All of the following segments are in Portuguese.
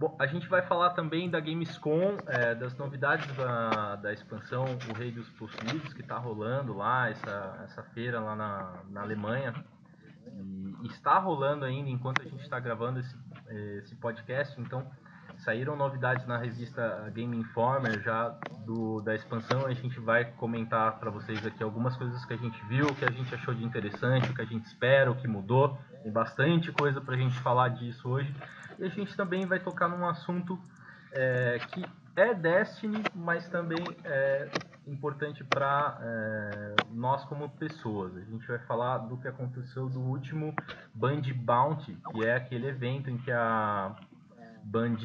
Bom, a gente vai falar também da Gamescom, é, das novidades da, da expansão O Rei dos Possuídos, que está rolando lá, essa, essa feira lá na, na Alemanha. E está rolando ainda enquanto a gente está gravando esse, esse podcast, então saíram novidades na revista Game Informer já do, da expansão. A gente vai comentar para vocês aqui algumas coisas que a gente viu, que a gente achou de interessante, o que a gente espera, o que mudou. Tem bastante coisa para a gente falar disso hoje. E a gente também vai tocar num assunto é, que é Destiny, mas também é importante para é, nós como pessoas. A gente vai falar do que aconteceu do último Band Bounty, que é aquele evento em que a Band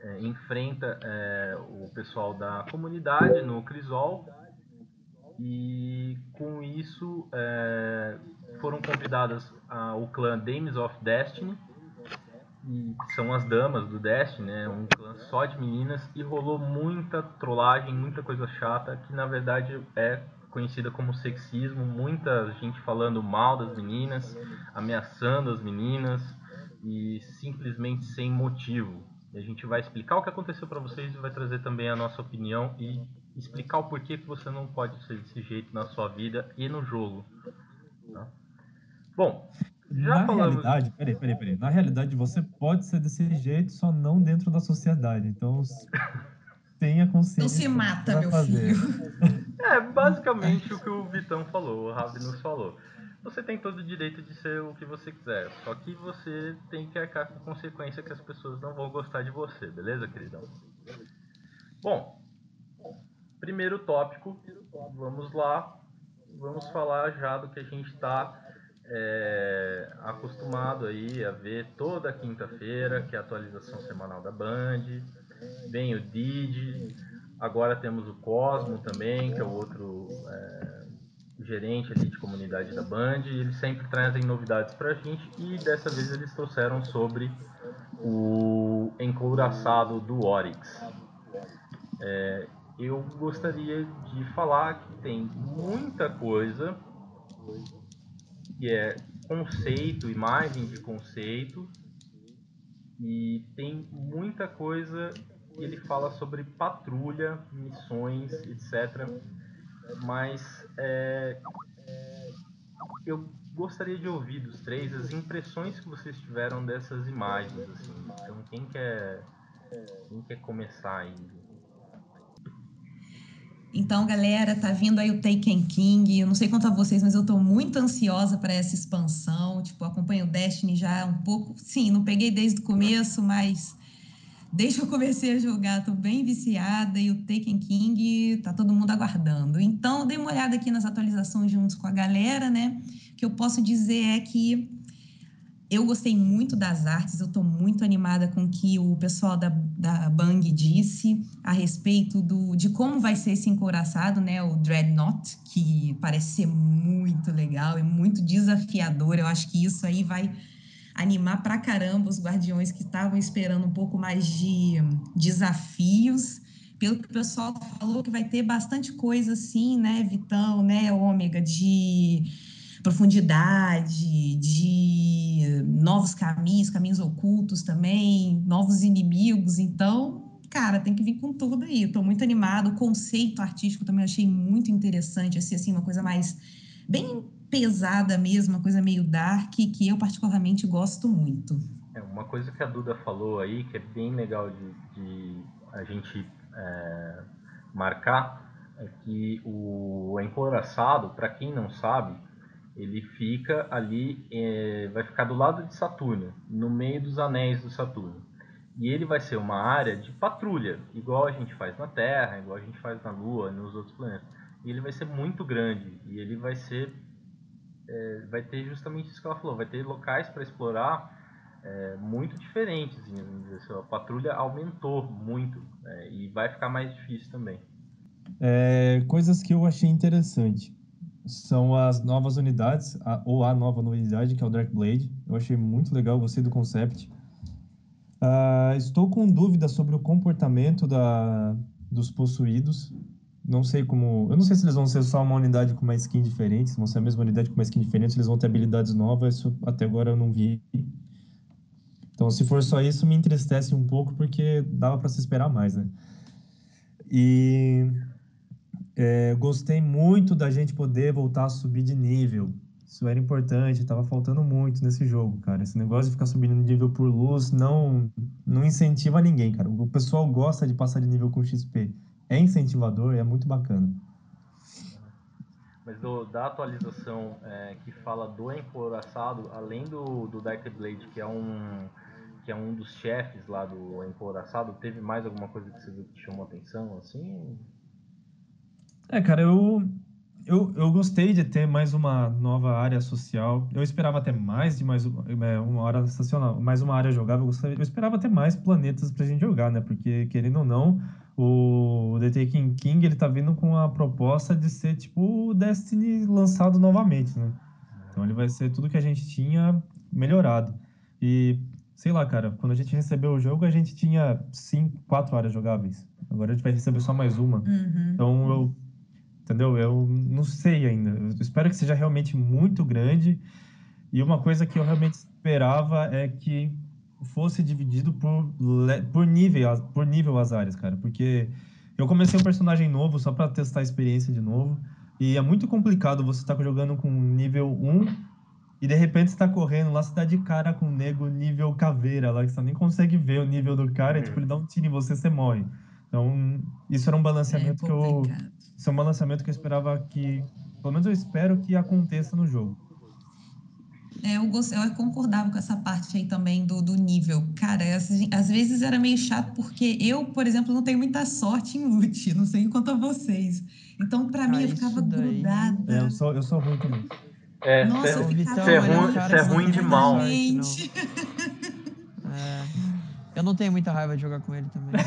é, enfrenta é, o pessoal da comunidade no Crisol e com isso é, foram convidadas a, o clã Dames of Destiny, e são as damas do Destiny, né? um clã só de meninas, e rolou muita trollagem, muita coisa chata, que na verdade é conhecida como sexismo, muita gente falando mal das meninas, ameaçando as meninas, e simplesmente sem motivo. E a gente vai explicar o que aconteceu para vocês e vai trazer também a nossa opinião e explicar o porquê que você não pode ser desse jeito na sua vida e no jogo. Tá? Bom, já na falamos... realidade, peraí, peraí, peraí. Na realidade, você pode ser desse jeito, só não dentro da sociedade. Então, tenha consciência. Não se mata, meu fazer. filho. É basicamente o que o Vitão falou, o Ravi nos falou. Você tem todo o direito de ser o que você quiser, só que você tem que arcar com consequência que as pessoas não vão gostar de você, beleza, queridão? Bom, primeiro tópico, vamos lá, vamos falar já do que a gente está é, acostumado aí a ver toda quinta-feira, que é a atualização semanal da Band. Vem o Didi, agora temos o Cosmo também, que é o outro é, gerente ali de comunidade da Band. E eles sempre trazem novidades pra gente e dessa vez eles trouxeram sobre o encouraçado do Oryx. É, eu gostaria de falar que tem muita coisa que é conceito, imagem de conceito, e tem muita coisa que ele fala sobre patrulha, missões, etc. Mas é, eu gostaria de ouvir dos três as impressões que vocês tiveram dessas imagens. Assim. Então, quem quer, quem quer começar aí? Então, galera, tá vindo aí o Taken King. Eu não sei quanto a vocês, mas eu tô muito ansiosa para essa expansão. Tipo, acompanho o Destiny já um pouco. Sim, não peguei desde o começo, mas desde que eu comecei a jogar, tô bem viciada e o Taken King tá todo mundo aguardando. Então, dei uma olhada aqui nas atualizações juntos com a galera, né? O que eu posso dizer é que eu gostei muito das artes, eu estou muito animada com o que o pessoal da, da Bang disse a respeito do, de como vai ser esse encouraçado, né? O Dreadnought, que parece ser muito legal e muito desafiador. Eu acho que isso aí vai animar pra caramba os guardiões que estavam esperando um pouco mais de desafios. Pelo que o pessoal falou, que vai ter bastante coisa assim, né, Vitão, né, Ômega, de profundidade, de novos caminhos, caminhos ocultos também, novos inimigos. Então, cara, tem que vir com tudo aí. Estou muito animado. O conceito artístico também achei muito interessante, assim, assim, uma coisa mais bem pesada mesmo, uma coisa meio dark, que eu particularmente gosto muito. É, uma coisa que a Duda falou aí, que é bem legal de, de a gente é, marcar, é que o Encoraçado, para quem não sabe, ele fica ali, é, vai ficar do lado de Saturno, no meio dos anéis do Saturno. E ele vai ser uma área de patrulha, igual a gente faz na Terra, igual a gente faz na Lua, nos outros planetas. E ele vai ser muito grande e ele vai ser, é, vai ter justamente isso que ela falou, vai ter locais para explorar é, muito diferentes. Assim, a patrulha aumentou muito é, e vai ficar mais difícil também. É, coisas que eu achei interessante são as novas unidades, a, ou a nova unidade, que é o Dark Blade. Eu achei muito legal, gostei do concept. Uh, estou com dúvidas sobre o comportamento da, dos possuídos. Não sei como. Eu não sei se eles vão ser só uma unidade com uma skin diferente, se vão ser a mesma unidade com uma skin diferente, se eles vão ter habilidades novas. Isso até agora eu não vi. Então, se for só isso, me entristece um pouco, porque dava para se esperar mais, né? E é, gostei muito da gente poder voltar a subir de nível. Isso era importante, tava faltando muito nesse jogo, cara. Esse negócio de ficar subindo de nível por luz não, não incentiva ninguém, cara. O pessoal gosta de passar de nível com XP. É incentivador e é muito bacana. Mas do, da atualização é, que fala do Emporaçado, além do, do Dark Blade, que é um que é um dos chefes lá do Emporaçado, teve mais alguma coisa que você viu que chamou atenção, assim? É, cara, eu, eu, eu gostei de ter mais uma nova área social. Eu esperava ter mais de mais é, uma área estacional, mais uma área jogável. Eu, eu esperava ter mais planetas pra gente jogar, né? Porque, querendo ou não, o The Taken King, ele tá vindo com a proposta de ser tipo o Destiny lançado novamente, né? Então ele vai ser tudo que a gente tinha melhorado. E, sei lá, cara, quando a gente recebeu o jogo, a gente tinha cinco, quatro áreas jogáveis. Agora a gente vai receber só mais uma. Uhum. Então eu entendeu? Eu não sei ainda. Eu espero que seja realmente muito grande. E uma coisa que eu realmente esperava é que fosse dividido por, por, nível, por nível as áreas, cara. Porque eu comecei um personagem novo só para testar a experiência de novo. E é muito complicado você estar tá jogando com nível 1 e de repente você tá correndo lá, você tá de cara com o nego nível caveira lá, que você nem consegue ver o nível do cara, e tipo, ele dá um tiro em você, você morre. Então, isso era um balanceamento é que eu. Isso é um balanceamento que eu esperava que. Pelo menos eu espero que aconteça no jogo. É, eu, gostei, eu concordava com essa parte aí também do, do nível. Cara, às vezes era meio chato, porque eu, por exemplo, não tenho muita sorte em loot. Não sei quanto a vocês. Então, pra mim, ah, eu ficava grudada. É, eu sou, eu sou ruim também. É, Nossa, eu ficava... Você é ruim, é ruim de mal. É, eu não tenho muita raiva de jogar com ele também.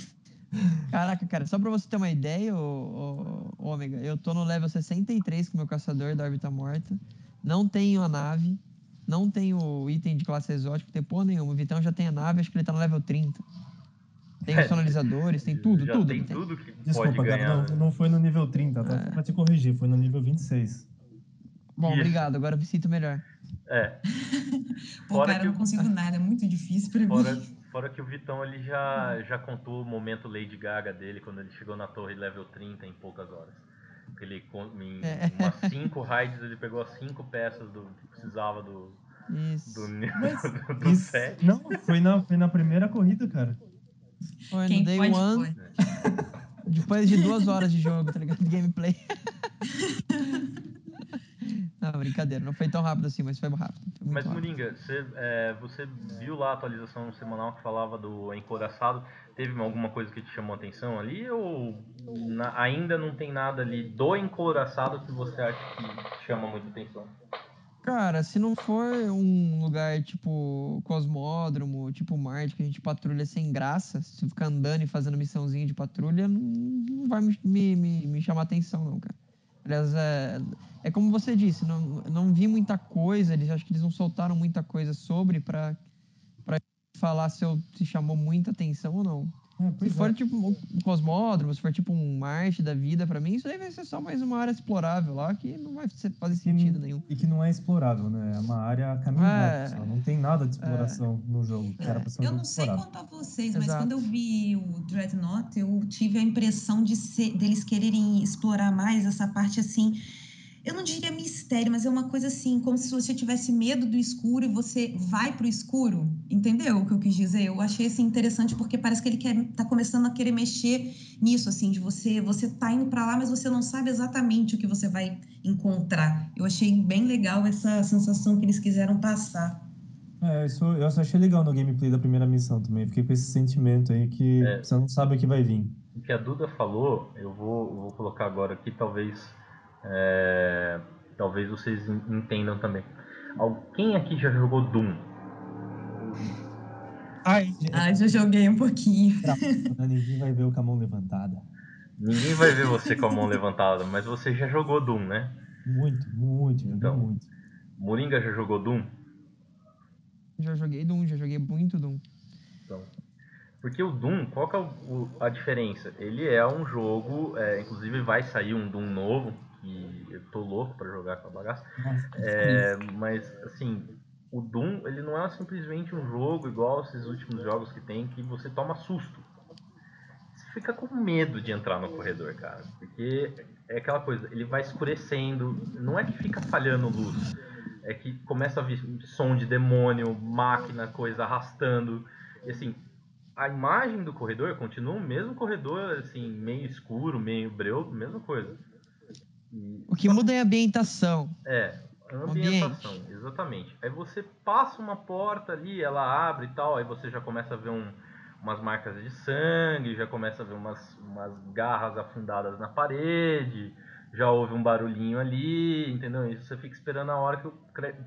Caraca, cara, só pra você ter uma ideia, ô, ô, Ômega, eu tô no level 63 com o meu caçador da órbita morta. Não tenho a nave, não tenho item de classe exótica, tem porra nenhuma. O Vitão já tem a nave, acho que ele tá no level 30. Tem é, sonalizadores, tem tudo, já tudo. Tem, tem tudo que Desculpa, pode ganhar. Cara, não, não foi no nível 30, tá? É. Pra te corrigir, foi no nível 26. Bom, Isso. obrigado, agora me sinto melhor. É. Pô, fora cara, eu não consigo nada, é muito difícil pra fora, mim. Fora que o Vitão ele já, já contou o momento Lady Gaga dele quando ele chegou na torre level 30 em poucas horas. Ele, em é. umas 5 raids ele pegou as 5 peças do, que precisava do, isso. do, do, do isso, set. Não, foi na, foi na primeira corrida, cara. Foi no Day pode, One. Pode. Depois de duas horas de jogo, tá ligado? De gameplay. Brincadeira, não foi tão rápido assim, mas foi rápido. Foi mas, rápido. Moringa, você, é, você viu lá a atualização semanal que falava do encoraçado? Teve alguma coisa que te chamou a atenção ali? Ou na, ainda não tem nada ali do encoraçado que você acha que chama muita atenção? Cara, se não for um lugar tipo Cosmódromo, tipo Marte, que a gente patrulha sem graça, se ficar andando e fazendo missãozinha de patrulha, não, não vai me, me, me chamar atenção, não, cara. Aliás, é, é como você disse, não, não vi muita coisa, eles acho que eles não soltaram muita coisa sobre para falar se, eu, se chamou muita atenção ou não. É, se for é. tipo um cosmódromo, se for tipo um Marte da vida, para mim, isso aí vai ser só mais uma área explorável lá que não vai fazer sentido e, nenhum. E que não é explorável, né? É uma área caminhada, é, não tem nada de exploração é, no jogo. Que era pra ser um eu não sei quanto a vocês, mas Exato. quando eu vi o Dreadnought, eu tive a impressão de ser, deles quererem explorar mais essa parte assim eu não diria mistério, mas é uma coisa assim, como se você tivesse medo do escuro e você vai pro escuro. Entendeu o que eu quis dizer? Eu achei assim interessante porque parece que ele quer tá começando a querer mexer nisso assim, de você, você tá indo para lá, mas você não sabe exatamente o que você vai encontrar. Eu achei bem legal essa sensação que eles quiseram passar. É, isso eu achei legal no gameplay da primeira missão também. Fiquei com esse sentimento aí que é, você não sabe o que vai vir. O que a Duda falou, eu vou, vou colocar agora aqui, talvez é, talvez vocês entendam também. Quem aqui já jogou Doom? Ai, Ai já joguei um pouquinho. Ninguém vai ver o com a mão levantada. Ninguém vai ver você com a mão levantada, mas você já jogou Doom, né? Muito, muito, então, muito. Moringa já jogou Doom? Já joguei Doom, já joguei muito Doom. Então, porque o Doom, qual que é o, a diferença? Ele é um jogo, é, inclusive vai sair um Doom novo, que eu tô louco para jogar com a bagaça. É, mas, assim, o Doom, ele não é simplesmente um jogo igual esses últimos jogos que tem, que você toma susto. Você fica com medo de entrar no corredor, cara. Porque é aquela coisa, ele vai escurecendo, não é que fica falhando luz, é que começa a vir som de demônio, máquina, coisa arrastando. E assim, a imagem do corredor continua o mesmo corredor, assim, meio escuro, meio breu, mesma coisa. E... O que muda é a ambientação. É, a ambientação, ambiente. exatamente. Aí você passa uma porta ali, ela abre e tal, aí você já começa a ver um, umas marcas de sangue, já começa a ver umas, umas garras afundadas na parede, já ouve um barulhinho ali, entendeu? E você fica esperando a hora que o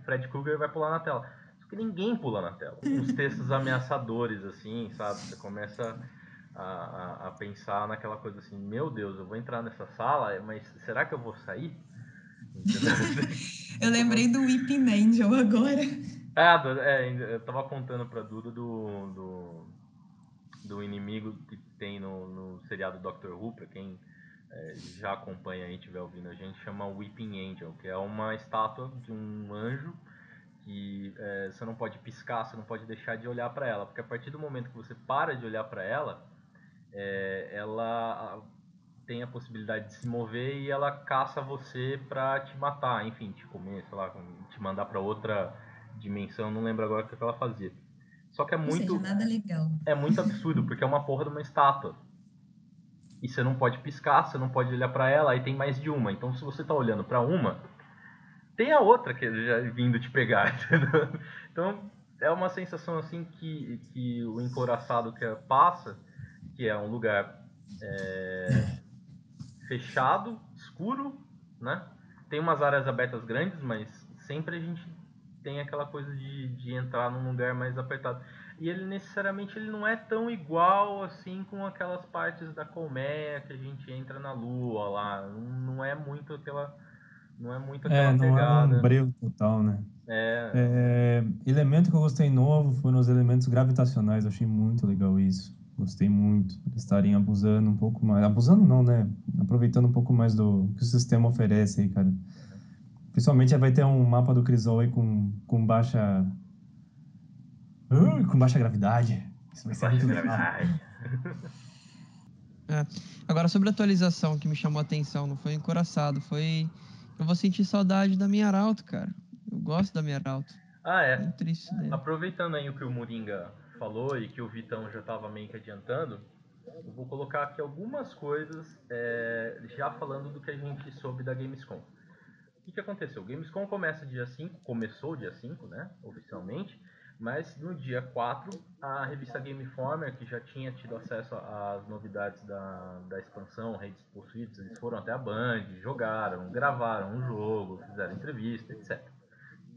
Fred Krueger vai pular na tela. Só que ninguém pula na tela. Uns textos ameaçadores, assim, sabe? Você começa a, a, a, pensar naquela coisa assim, meu Deus, eu vou entrar nessa sala, mas será que eu vou sair? eu lembrei do Weeping Angel agora. É, é, eu tava contando pra Duda do, do, do inimigo que tem no, no seriado Doctor Who, pra quem é, já acompanha e estiver ouvindo a gente, chama Weeping Angel, que é uma estátua de um anjo que é, você não pode piscar, você não pode deixar de olhar para ela, porque a partir do momento que você para de olhar para ela, é, ela tem a possibilidade de se mover e ela caça você para te matar, enfim, te comer, sei lá, te mandar para outra dimensão, não lembro agora o que ela fazia. Só que é muito. Seja, nada legal. É muito absurdo, porque é uma porra de uma estátua. E você não pode piscar, você não pode olhar para ela, aí tem mais de uma. Então se você tá olhando para uma, tem a outra que já vindo te pegar, entendeu? Então é uma sensação assim que, que o encoraçado que passa, que é um lugar é, fechado, escuro, né? Tem umas áreas abertas grandes, mas sempre a gente tem aquela coisa de, de entrar num lugar mais apertado. E ele necessariamente ele não é tão igual assim com aquelas partes da colmeia que a gente entra na lua lá. Não, é muito aquela não é muito é, aquela é, não pegada. é um breu total, né? É. é. Elemento que eu gostei novo foram os elementos gravitacionais. Eu achei muito legal isso. Gostei muito. Eles estarem abusando um pouco mais. Abusando não, né? Aproveitando um pouco mais do que o sistema oferece aí, cara. Principalmente vai ter um mapa do Crisol aí com, com baixa. Uh, com baixa gravidade. Isso vai ser baixa muito gravidade. é. Agora, sobre a atualização que me chamou a atenção, não foi encoraçado, foi. Eu vou sentir saudade da minha Arauto, cara. Eu gosto da minha Arauto. Ah, é? Muito triste Aproveitando aí o que o Moringa falou e que o Vitão já estava meio que adiantando, eu vou colocar aqui algumas coisas é, já falando do que a gente soube da Gamescom. O que, que aconteceu? Gamescom começa dia 5, começou dia 5, né, oficialmente, mas no dia 4, a revista Game Informer, que já tinha tido acesso às novidades da, da expansão Redes Possuídos, eles foram até a Band, jogaram, gravaram um jogo, fizeram entrevista, etc.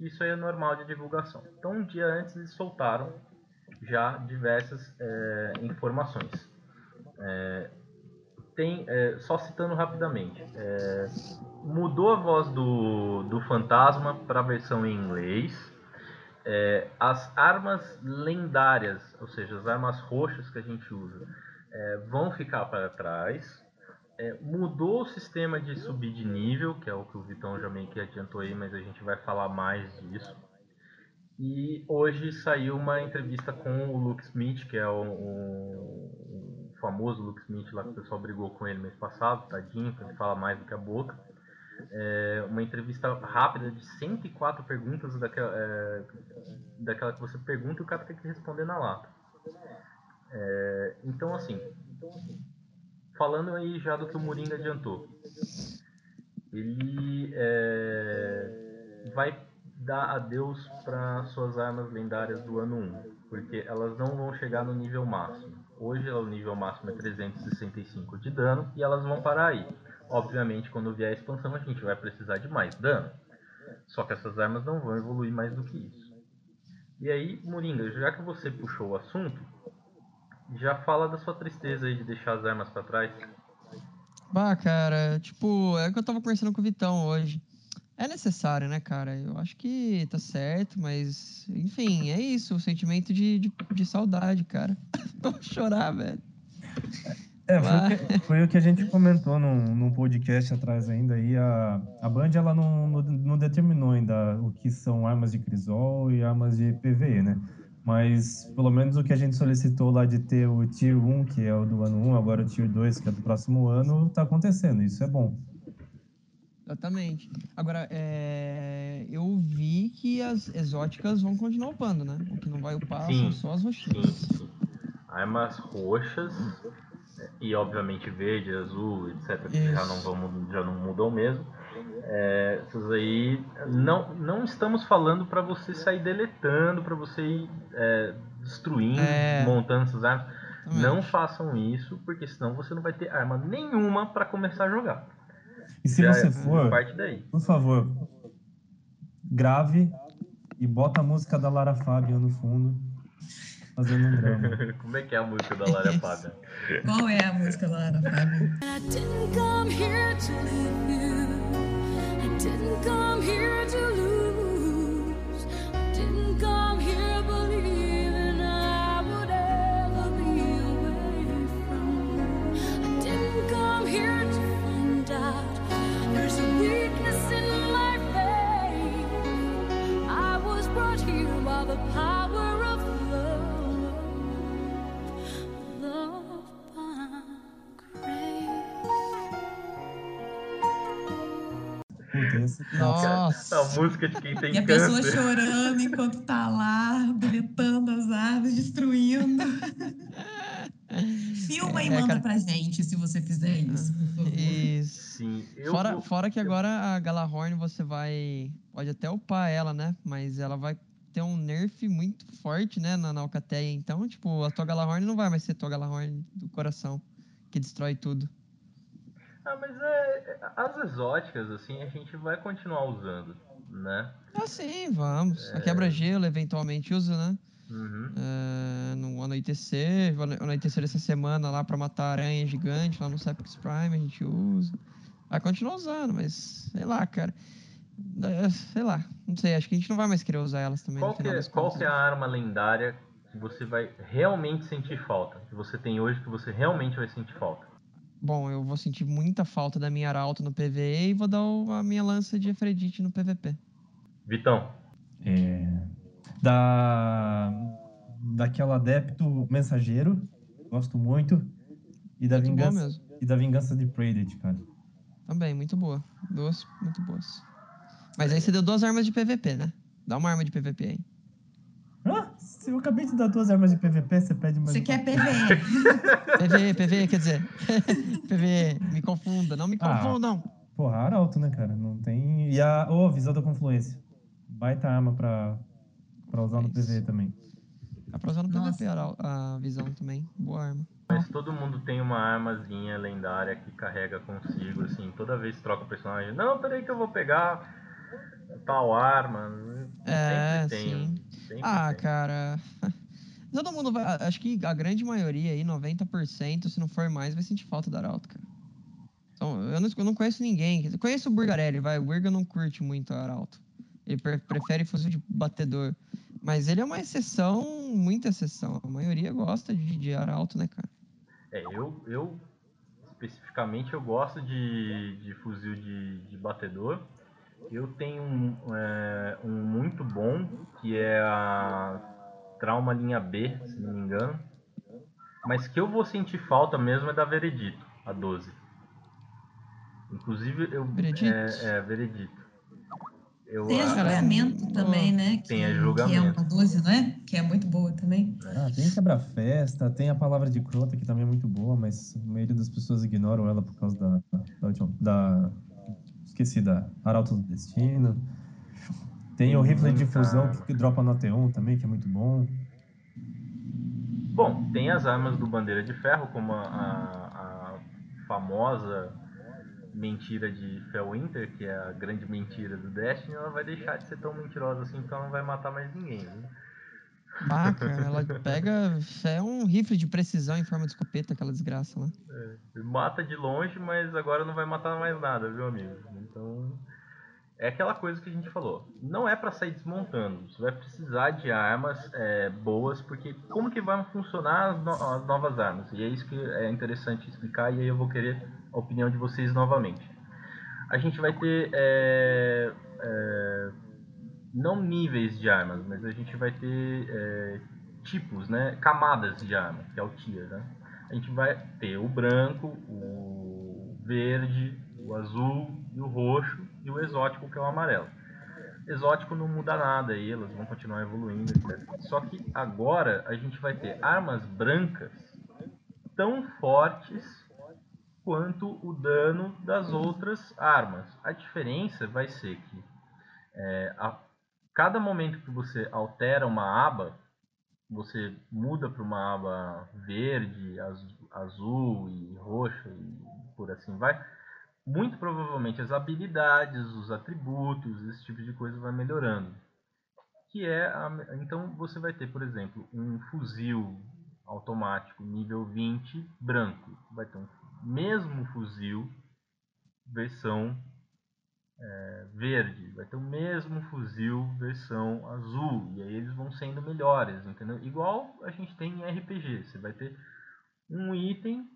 Isso aí é normal de divulgação. Então, um dia antes, eles soltaram já diversas é, informações. É, tem, é, só citando rapidamente, é, mudou a voz do, do fantasma para a versão em inglês. É, as armas lendárias, ou seja, as armas roxas que a gente usa, é, vão ficar para trás. mudou o sistema de subir de nível, que é o que o Vitão já meio que adiantou aí, mas a gente vai falar mais disso. E hoje saiu uma entrevista com o Luke Smith, que é o, o, o famoso Luke Smith lá que o pessoal brigou com ele mês passado, tadinho, que ele fala mais do que a boca. É uma entrevista rápida de 104 perguntas daquela, é, daquela que você pergunta e o cara tem que responder na lata. É, então, assim, falando aí já do que o Moringa adiantou, ele é, vai dar adeus para suas armas lendárias do ano 1, porque elas não vão chegar no nível máximo. Hoje o nível máximo é 365 de dano e elas vão parar aí. Obviamente, quando vier a expansão, a gente vai precisar de mais dano. Só que essas armas não vão evoluir mais do que isso. E aí, Moringa, já que você puxou o assunto, já fala da sua tristeza aí de deixar as armas para trás. Bah, cara, tipo, é o que eu tava conversando com o Vitão hoje. É necessário, né, cara? Eu acho que tá certo, mas, enfim, é isso, o sentimento de, de, de saudade, cara. Vou chorar, velho. É, foi o, que, foi o que a gente comentou num, num podcast atrás ainda aí. A, a Band ela não, não, não determinou ainda o que são armas de crisol e armas de PVE, né? Mas pelo menos o que a gente solicitou lá de ter o Tier 1, que é o do ano 1, agora o Tier 2, que é do próximo ano, tá acontecendo. Isso é bom. Exatamente. Agora, é, eu vi que as exóticas vão continuar upando, né? O que não vai upar Sim. são só as Sim, roxinhas. sim. Armas roxas e obviamente verde, azul, etc. Que já não, vão, já não mudou mesmo. É, essas aí não, não estamos falando para você sair deletando, para você ir é, destruindo, É. montando essas armas. Não façam isso, porque senão você não vai ter arma nenhuma para começar a jogar. E se Já você é- for, parte daí. por favor, grave e bota a música da Lara Fabian no fundo, fazendo um drama. Como é que é a música da Lara Fabian? Qual é a música, Lara, Fábio? I didn't come here to leave you. I didn't come here to lose. I didn't come here believing Nossa. A música de quem tem E a pessoa câncer. chorando enquanto tá lá, deletando as árvores, destruindo. Filma e É, manda cara- pra gente se você fizer isso, por favor. Isso. Sim, eu Fora, vou- fora que agora a Galahorn você vai. Pode até upar ela, né? Mas ela vai ter um nerf muito forte, né? Na, na Alcateia. Então, tipo, a tua Galahorn não vai mais ser tua Galahorn do coração. Que destrói tudo. Ah, mas é, as exóticas, assim, a gente vai continuar usando, né? Ah, sim, vamos. É. A quebra-gelo eventualmente usa, né? Uhum. É, no anoitecer, anoitecer essa semana lá pra matar aranha gigante lá no Sepix Prime, a gente usa. Vai continuar usando, mas sei lá, cara. É, Sei lá, não sei, acho que a gente não vai mais querer usar elas também. Qual, no que final é, das qual que é a arma lendária que você vai realmente sentir falta? Que você tem hoje que você realmente vai sentir falta? Bom, eu vou sentir muita falta da minha arauto no PVE e vou dar o- a minha lança de Efredite no PVP. Vitão, É, da daquela adepto mensageiro, gosto muito, e da Muito boa vingança mesmo. e da vingança de Praeded, cara. Também, muito boa. Duas muito boas. Mas aí você deu duas armas de PVP, né? Dá uma arma de PVP aí. Ah, se eu acabei de dar duas armas de PVP, você pede mais. Você quer PVE? PVE, PVE, quer dizer. PVE, me confunda, não me Ah. confundam. Porra, Arauto, né, cara? Não tem. E a. Ô, visão da confluência. Baita arma pra, pra usar no É isso. PV também. Dá pra usar no Nossa. PVP a, a visão também. Boa arma. mas todo mundo tem uma armazinha lendária que carrega consigo, assim, toda vez que troca o personagem. Não, peraí que eu vou pegar tal arma. É, sempre tem. sim. Ah, tem. cara. Todo mundo vai. Acho que a grande maioria aí, 90%, se não for mais, vai sentir falta da Arauto, cara. Então, eu, não, eu não conheço ninguém. dizer, Conheço o Burgarelli, vai. O Burga não curte muito a Arauto. Ele pre- prefere fuzil de batedor. Mas ele é uma exceção, muita exceção. A maioria gosta de, de Arauto, né, cara? É, eu, eu especificamente eu gosto de, de fuzil de, de batedor. Eu tenho um, é, um muito bom que é a Trauma linha B, se não me engano. Mas que eu vou sentir falta mesmo é da Veredito, a 12. Inclusive eu. Veredito? É, é Veredito. Eu, Tem a a- julgamento também, né? Que, Tem a Que é julgamento. uma 12, não é? Que é muito boa também. Ah, tem quebra-festa, tem a palavra de crota, que também é muito boa, mas a maioria das pessoas ignoram ela por causa da. da, última- da- esqueci, da Arauto do Destino. Tem o rifle de muita- fusão que, dropa no Ateon também, que é muito bom. Bom, tem as armas do Bandeira de Ferro, como a, a- a famosa mentira de Felwinter, que é a grande mentira do Destiny, ela vai deixar de ser tão mentirosa assim, porque ela não vai matar mais ninguém. Né? Cara, ela pega. É um rifle de precisão em forma de escopeta, aquela desgraça lá. Mata de longe, mas agora não vai matar mais nada, viu, amigo? Então, é aquela coisa que a gente falou. Não é para sair desmontando. Você vai precisar de armas é, boas, porque como que vão funcionar as, no as, novas armas? E é isso que é interessante explicar, e aí eu vou querer a opinião de vocês novamente. A gente vai ter é, é, não níveis de armas, mas a gente vai ter é, tipos, né? Camadas de arma, que é o tier, né? A gente vai ter o branco, o verde, o azul e o roxo e o exótico que é o amarelo. Exótico não muda nada aí, elas vão continuar evoluindo, etc. Só que agora a gente vai ter armas brancas tão fortes quanto o dano das outras armas. A diferença vai ser que é, a cada momento que você altera uma aba, você muda para uma aba verde, azul e roxa e por assim vai, muito provavelmente as habilidades, os atributos, esse tipo de coisa vai melhorando. Que é a, então você vai ter, por exemplo, um fuzil automático nível 20 branco, vai ter um mesmo fuzil versão é, verde, vai ter o mesmo fuzil versão azul, e aí eles vão sendo melhores, entendeu? Igual a gente tem em RPG, você vai ter um item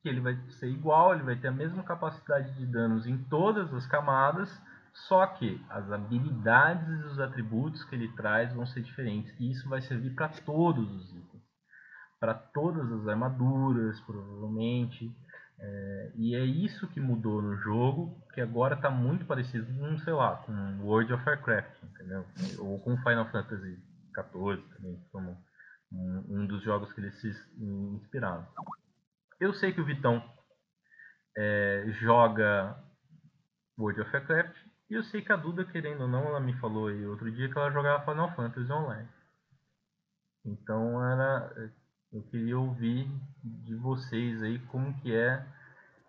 que ele vai ser igual, ele vai ter a mesma capacidade de danos em todas as camadas, só que as habilidades e os atributos que ele traz vão ser diferentes, e isso vai servir para todos os itens, para todas as armaduras, provavelmente. É, e é isso que mudou no jogo, que agora está muito parecido com, sei lá, com World of Warcraft, entendeu? Ou com Final Fantasy XIV também, como um, um dos jogos que eles se inspiraram. Eu sei que o Vitão é, joga World of Warcraft, e eu sei que a Duda, querendo ou não, ela me falou aí outro dia que ela jogava Final Fantasy Online. Então era eu queria ouvir de vocês aí como que é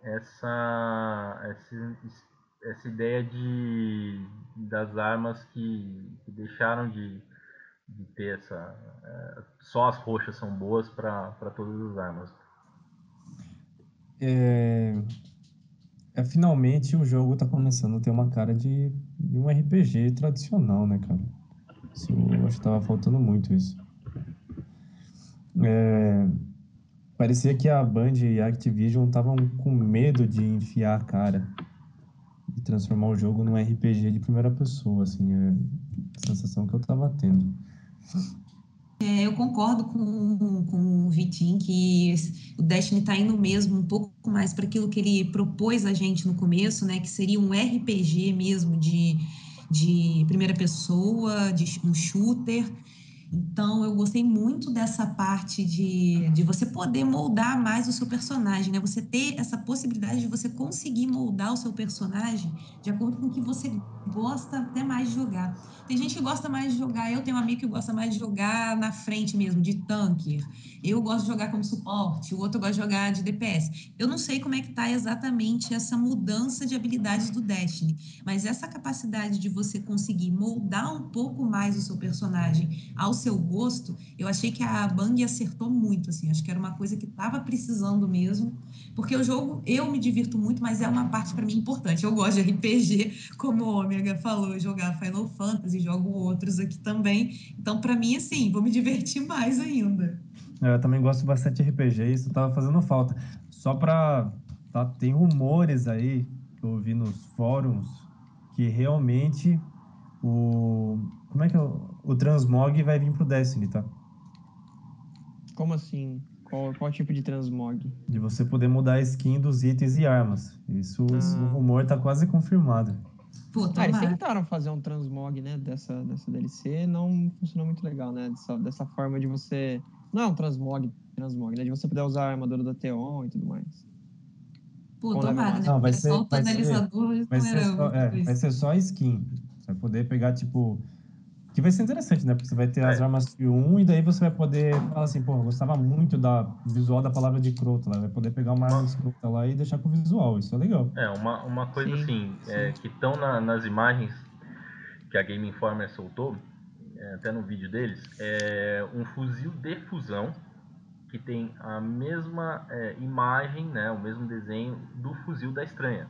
essa, essa, essa ideia de, das armas que, que deixaram de, de ter essa. É, só as roxas são boas para todas as armas. É, é, finalmente o jogo está começando a ter uma cara de, de um RPG tradicional, né, cara? Isso, eu acho que tava faltando muito isso. É, parecia que a Band e a Activision estavam com medo de enfiar a cara e transformar o jogo num RPG de primeira pessoa, assim, é a sensação que eu tava tendo. É, eu concordo com, com o Vitinho que o Destiny está indo mesmo um pouco mais para aquilo que ele propôs a gente no começo, né? Que seria um RPG mesmo de, de primeira pessoa, de um shooter. Então, eu gostei muito dessa parte de, de você poder moldar mais o seu personagem, né? Você ter essa possibilidade de você conseguir moldar o seu personagem de acordo com o que você gosta até mais de jogar. Tem gente que gosta mais de jogar, eu tenho um amigo que gosta mais de jogar na frente mesmo, de tanque. Eu gosto de jogar como suporte, o outro gosta de jogar de DPS. Eu não sei como é que tá exatamente essa mudança de habilidades do Destiny, mas essa capacidade de você conseguir moldar um pouco mais o seu personagem ao seu gosto, eu achei que a Bang acertou muito, assim, acho que era uma coisa que estava precisando mesmo, porque o jogo, eu me divirto muito, mas é uma parte para mim importante. Eu gosto de RPG, como o Omega falou, jogar Final Fantasy, jogo outros aqui também. Então, para mim, assim, vou me divertir mais ainda. É, eu também gosto bastante de RPG, isso tava fazendo falta. Só para tá, tem rumores aí que eu vi nos fóruns que realmente o como é que é o, transmog vai vir pro Destiny, tá? Como assim? Qual, qual tipo de transmog? De você poder mudar a skin dos itens e armas. Isso, ah. isso o rumor tá quase confirmado. Pô, ah, eles tentaram fazer um transmog, né, dessa, dessa DLC, não funcionou muito legal, né, dessa, dessa forma de você... Não é um transmog, transmog, né, de você poder usar a armadura da Teon e tudo mais. Pô, tomara, né? Não, vai ser, vai ser, vai ser, só, é, vai ser só skin. Você vai poder pegar, tipo, que vai ser interessante, né? Porque você vai ter as é. armas de 1 e daí você vai poder falar assim, pô, eu gostava muito da visual da palavra de crota. Vai poder pegar uma arma de crota lá e deixar com o visual. Isso é legal. É, uma, uma coisa sim, assim, sim. É, que estão na, nas imagens que a Game Informer soltou, é, até no vídeo deles, é um fuzil de fusão que tem a mesma é, imagem, né, o mesmo desenho do fuzil da estranha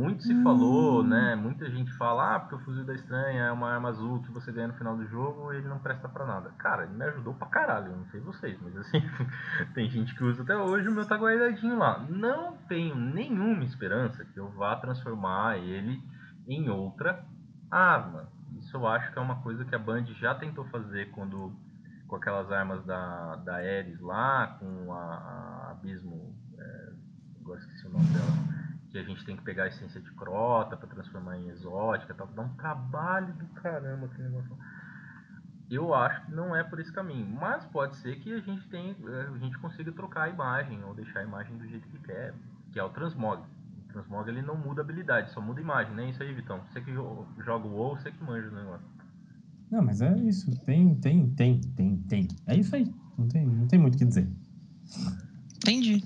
Muito se falou, né? Muita gente fala, ah, porque o fuzil da estranha é uma arma azul que você ganha no final do jogo e ele não presta pra nada. Cara, ele me ajudou pra caralho, não sei vocês, mas assim, tem gente que usa até hoje, o meu tá guardadinho lá. Não tenho nenhuma esperança que eu vá transformar ele em outra arma. Isso eu acho que é uma coisa que a Band já tentou fazer quando com aquelas armas da, da Ares lá, com a, a Abismo, é, agora esqueci o nome dela que a gente tem que pegar a essência de crota para transformar em exótica, tal, dá um trabalho do caramba aquele negócio. Eu acho que não é por esse caminho, mas pode ser que a gente tenha, a gente consiga trocar a imagem ou deixar a imagem do jeito que quer, que é o transmog. O transmog ele não muda habilidade, só muda a imagem, né? Isso aí, Vitão. Você que joga o WoW, você que manja o negócio. Não, mas é isso. Tem, tem, tem, tem, tem. É isso aí. Não tem, não tem muito o que dizer. Entendi.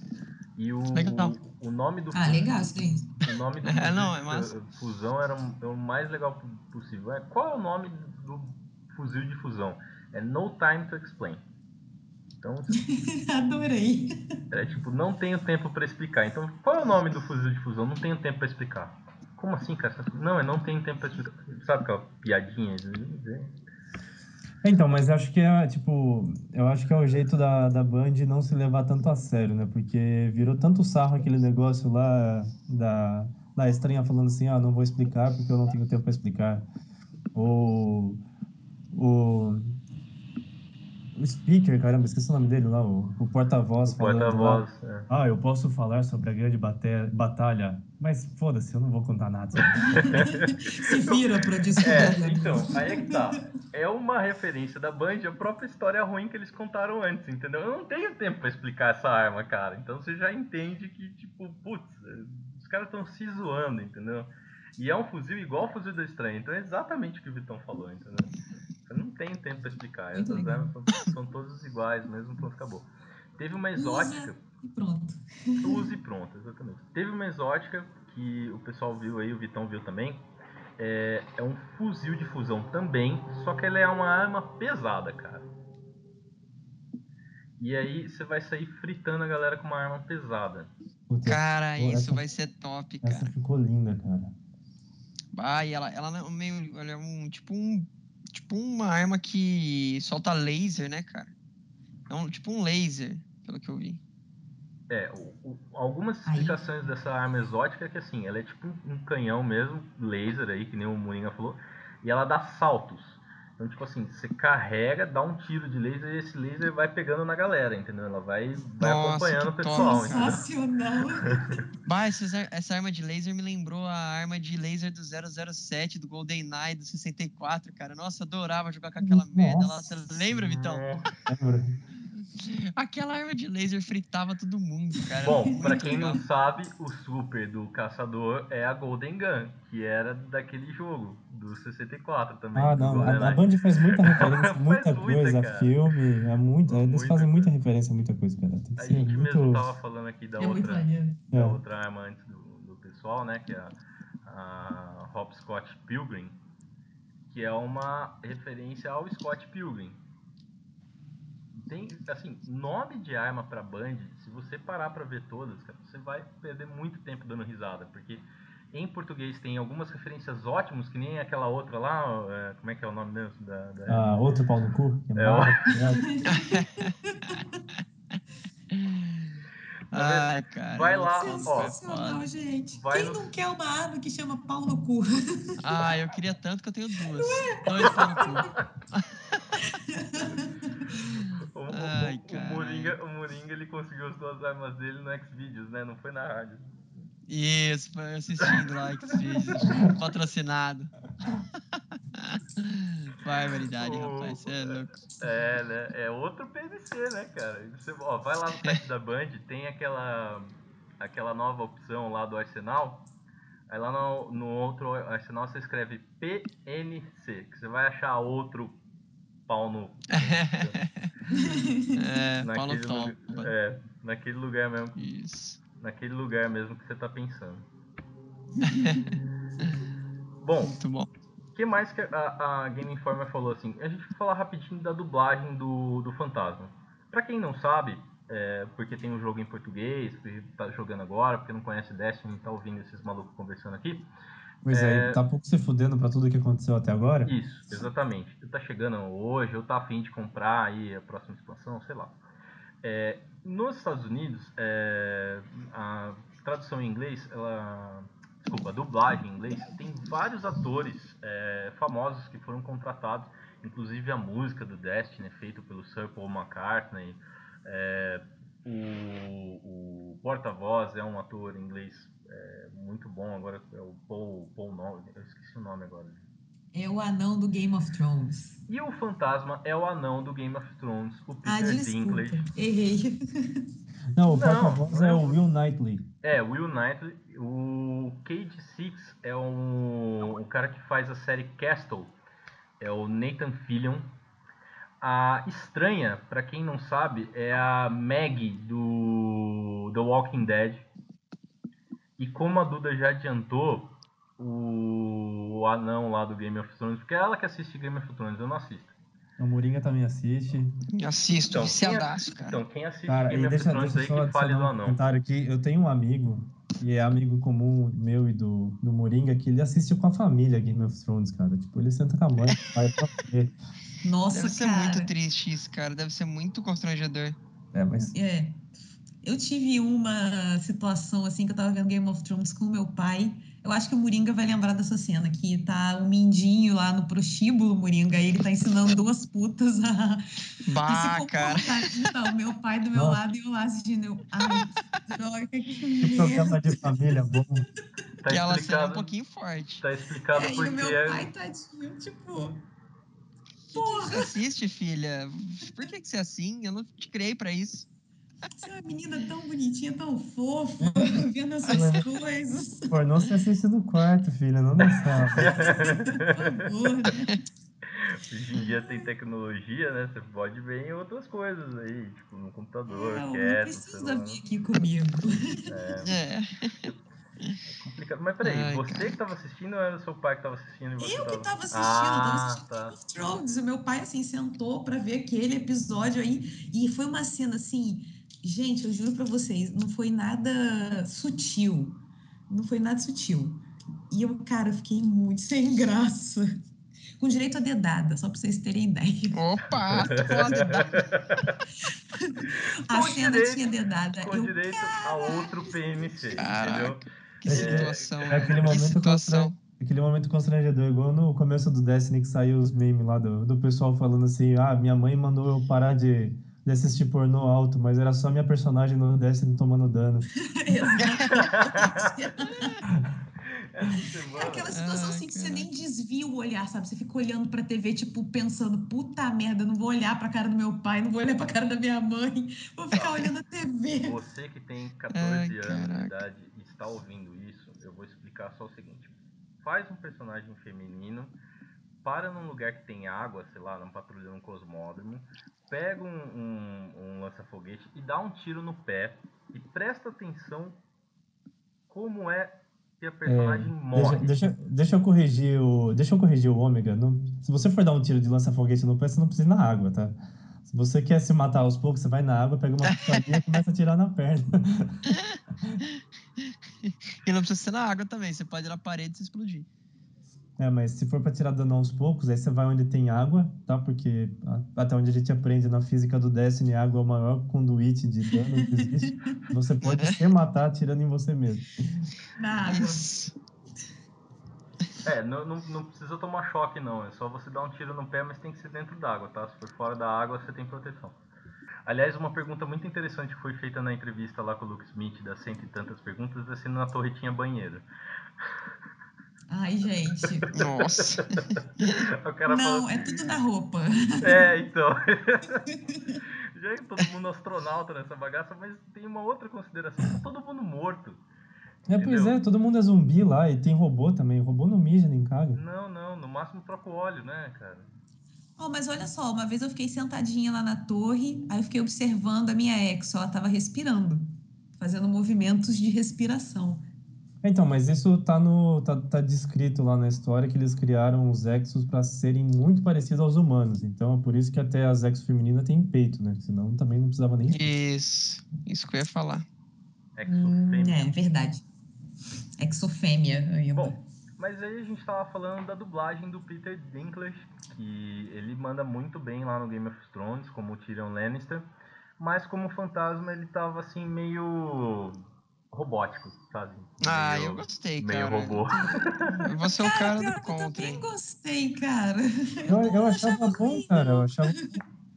E o, Legal. O nome do Ah, legal isso daí. O nome do É, não, é massa. fusão era, é o mais legal po- possível. É, qual é o nome do fuzil de fusão? É No Time to Explain. Então, Adorei. é tipo, não tenho tempo pra explicar. Então, qual é o nome do fuzil de fusão? Não tenho tempo pra explicar. Como assim, cara? Não, é não tenho tempo pra explicar. Sabe aquela piadinha? É, Então, mas acho que é, tipo, eu acho que é o jeito da, da Band não se levar tanto a sério, né? Porque virou tanto sarro aquele negócio lá da, da estranha falando assim, ah, não vou explicar porque eu não tenho tempo para explicar. Ou o, o speaker, caramba, esqueci o nome dele lá, o, o porta-voz O porta-voz. é. Ah, eu posso falar sobre a grande bate- batalha, mas foda-se, eu não vou contar nada. Se vira pra discutir. É, então, aí é que tá. É uma referência da Band, a própria história ruim que eles contaram antes, entendeu? Eu não tenho tempo pra explicar essa arma, cara. Então você já entende que, tipo, putz, os caras estão se zoando, entendeu? E é um fuzil igual ao fuzil da estranha, então é exatamente o que o Vitão falou, entendeu? Tem tempo pra explicar. Muito Essas armas são, são todas iguais mesmo, pronto, acabou. Teve uma exótica. E pronto. Use e pronto, exatamente. Teve uma exótica que o pessoal viu aí, o Vitão viu também. É, é um fuzil de fusão também, só que ela é uma arma pesada, cara. E aí você vai sair fritando a galera com uma arma pesada. Puta, Cara, Pô, isso essa- vai ser top, essa cara. ficou linda, cara. Ah, e ela, ela é meio. Ela é um. Tipo um. Tipo uma arma que solta laser, né, cara? É um tipo um laser, pelo que eu vi. É, o- o- algumas Aí. explicações dessa arma exótica é que assim, ela é tipo um, um canhão mesmo, laser aí, que nem o Moringa falou, e ela dá saltos. Então, tipo assim, você carrega, dá um tiro de laser e esse laser vai pegando na galera, entendeu? Ela vai, vai Nossa, acompanhando o pessoal? Sensacional. Bah, essa arma de laser me lembrou a arma de laser do 007, do GoldenEye, do 64, cara. Nossa, adorava jogar com aquela merda lá. Você Nossa. lembra, Vitão? Lembra? Aquela arma de laser fritava todo mundo, cara. Bom, pra quem legal. não sabe, o super do caçador é a Golden Gun, que era daquele jogo, do 64 também. Ah, não, a, a. Band faz muita referência, muita muita, coisa, cara. filme, é muito, eles Muita fazem muita referência a muita coisa, cara. Tem que A gente muito... mesmo tava falando aqui da É muito outra, maneiro. da É. outra arma antes do, do pessoal, né? Que é a, a Hopscotch Pilgrim, que é uma referência ao Scott Pilgrim. Tem, assim, nome de arma pra Band, se você parar pra ver todas, cara, você vai perder muito tempo dando risada, porque em português tem algumas referências ótimas, que nem aquela outra lá, é, como é que é o nome mesmo? Da, da- Ah, outro pau no cu, é, É, maravilhoso. Ai, cara. Vai lá, ó. Sensacional, gente. vai Quem no- não quer uma arma que chama pau no cu? Ah, eu queria tanto que eu tenho duas. Dois pau no cu. O, o- Ai, o- o caralho. Moringa, o Moringa ele conseguiu as duas armas dele no Xvideos, né? Não foi na rádio. Isso, foi assistindo lá, Xvideos, patrocinado. Barbaridade, O- rapaz, você é louco. É, né? É outro PNC, né, cara? Você, ó, vai lá no site da Band, tem aquela, aquela nova opção lá do Arsenal. Aí lá no, no outro Arsenal você escreve PNC, que você vai achar outro pau no. É, naquele, lugar, é, naquele lugar mesmo. Isso. Naquele lugar mesmo que você tá pensando. Bom, Muito bom. O que mais que a, a Game Informer falou assim? A gente vai falar rapidinho da dublagem do, do Fantasma. Pra quem não sabe, é, porque tem um jogo em português, porque tá jogando agora, porque não conhece Destiny, tá ouvindo esses malucos conversando aqui. Pois é, É. tá pouco se fudendo pra tudo que aconteceu até agora. Isso, exatamente. Tá chegando hoje, ou tá afim de comprar aí a próxima expansão, sei lá. É, nos Estados Unidos, é, a tradução em inglês, ela, desculpa, a dublagem em inglês, tem vários atores é, famosos que foram contratados, inclusive a música do Destiny feita pelo Sir Paul McCartney. é, o, o porta-voz é um ator inglês é, muito bom, agora é o Paul, Paul Nolan, eu esqueci o nome agora. É o anão do Game of Thrones. E o fantasma é o anão do Game of Thrones, o Ah, Peter desculpa. Dinklage. Errei. Não, o Não, porta-voz não é o Will Knightley. É, Will Knightley. O Cage Six é um, o cara que faz a série Castle. É o Nathan Fillion. A estranha, pra quem não sabe, é a Maggie do The Walking Dead. E como a Duda já adiantou, o anão lá do Game of Thrones, porque é ela que assiste Game of Thrones, eu não assisto. O Moringa também assiste. Assisto, Então, viciadaço, cara. Então, quem assiste Cara, Game of Thrones deixa aí que fale do um anão. comentário aqui. Eu tenho um amigo, que é amigo comum meu e do, do Moringa, que ele assiste com a família Game of Thrones, cara. Tipo, ele senta com a mãe, o pai pra ver. Nossa, Deve ser cara. muito triste isso, cara. Deve ser muito constrangedor. É, mas É. Eu tive uma situação assim que eu tava vendo Game of Thrones com o meu pai. Eu acho que o Moringa vai lembrar dessa cena, que tá o Mindinho lá no prostíbulo, Moringa, e ele tá ensinando duas putas a, a se Bah, cara. Então, meu pai do meu Nossa. lado e eu lá assistindo. Eu, Ai, droga, que que merda. programa de família bom. Tá Aquela cena é um pouquinho forte. tá explicado É, e o porque meu é- pai, tadinho, tipo, Por que que você assiste, filha? Por que, que você é assim? Eu não te criei pra isso. Você é uma menina tão bonitinha, tão fofa, vendo essas coisas. Pornô você assiste no quarto, filha, não na sala. Por favor. né? Hoje em dia tem tecnologia, né? Você pode ver em outras coisas aí, tipo no computador, Não, não quieto, no precisa celular. vir aqui comigo. É. Complicado. Mas peraí, Ai, você cara. que tava assistindo ou era o seu pai que tava assistindo? E você Eu que tava assistindo, ah, eu tava assistindo tá. Game of Thrones. O meu pai, assim, sentou pra ver aquele episódio aí. E foi uma cena, assim... Gente, eu juro pra vocês, não foi nada sutil. Não foi nada sutil. E eu, cara, eu fiquei muito sem graça. Com direito a dedada, só pra vocês terem ideia. Opa. A Com cena direito- tinha dedada. Com Eu, direito a outro PMC, entendeu? Que É- situação. É aquele que momento, situação. constra- aquele momento constrangedor, igual no começo do Destiny que saiu os memes lá do, do pessoal falando assim, ah, minha mãe mandou eu parar de, de assistir pornô alto, mas era só minha personagem no Destiny tomando dano. É aquela situação assim que você nem desvia o olhar, sabe? Você fica olhando pra TV, tipo, pensando, puta merda, eu não vou olhar pra cara do meu pai, não vou olhar pra cara da minha mãe, vou ficar olhando a TV. Você que tem 14 Ai, anos caraca. de idade e está ouvindo isso, eu vou explicar só o seguinte. Faz um personagem feminino, para num lugar que tem água, sei lá, numa patrulha num cosmódromo, pega um, um, um lança-foguete e dá um tiro no pé e presta atenção como é que a personagem Deixa, morre. deixa, deixa eu corrigir o. Deixa eu corrigir o ômega. Não- se você for dar um tiro de lança-foguete no pé, você não precisa ir na água, tá? Se você quer se matar aos poucos, você vai na água, pega uma pistolinha e começa a atirar na perna. E não precisa ser na água também. Você pode ir na parede e se explodir. É, mas se for pra tirar dano aos poucos, aí você vai onde tem água, tá? Porque até onde a gente aprende na física do Destiny, a água é o maior conduíte de dano que existe. Você pode se matar atirando em você mesmo. Na água. É, não, não, não precisa tomar choque não, é só você dar um tiro no pé, mas tem que ser dentro d'água, tá? Se for fora da água, você tem proteção. Aliás, uma pergunta muito interessante que foi feita na entrevista lá com o Luke Smith, das cento e tantas perguntas, é se na torre tinha banheiro. Ai, gente. Nossa. O cara Não, falou, é tudo da roupa. É, então. Já é todo mundo astronauta nessa bagaça, mas tem uma outra consideração, tá todo mundo morto. É, pois Entendeu? é, todo mundo é zumbi lá e tem robô também. O robô não mija nem caga. Não, não, no máximo troca o óleo, né, cara? Oh, mas olha só, uma vez eu fiquei sentadinha lá na torre, aí eu fiquei observando a minha ex, ela tava respirando, fazendo movimentos de respiração. Então, mas isso tá no tá, tá descrito lá na história que eles criaram os Exos para serem muito parecidos aos humanos. Então é por isso que até as Exos femininas têm peito, né? Senão também não precisava nem. Isso, isso que eu ia falar. Hum, Exofêmea. é, verdade. Exofêmea ainda. Bom, mas aí a gente tava falando da dublagem do Peter Dinklage, que ele manda muito bem lá no Game of Thrones, como o Tyrion Lannister, mas como fantasma ele tava assim meio robótico, sabe? Ah, Meio- eu gostei, meio cara. robô. Eu vou ser o cara pior do eu contra, também hein? gostei, cara. Eu, eu não achava achava bom, cara. Eu achava.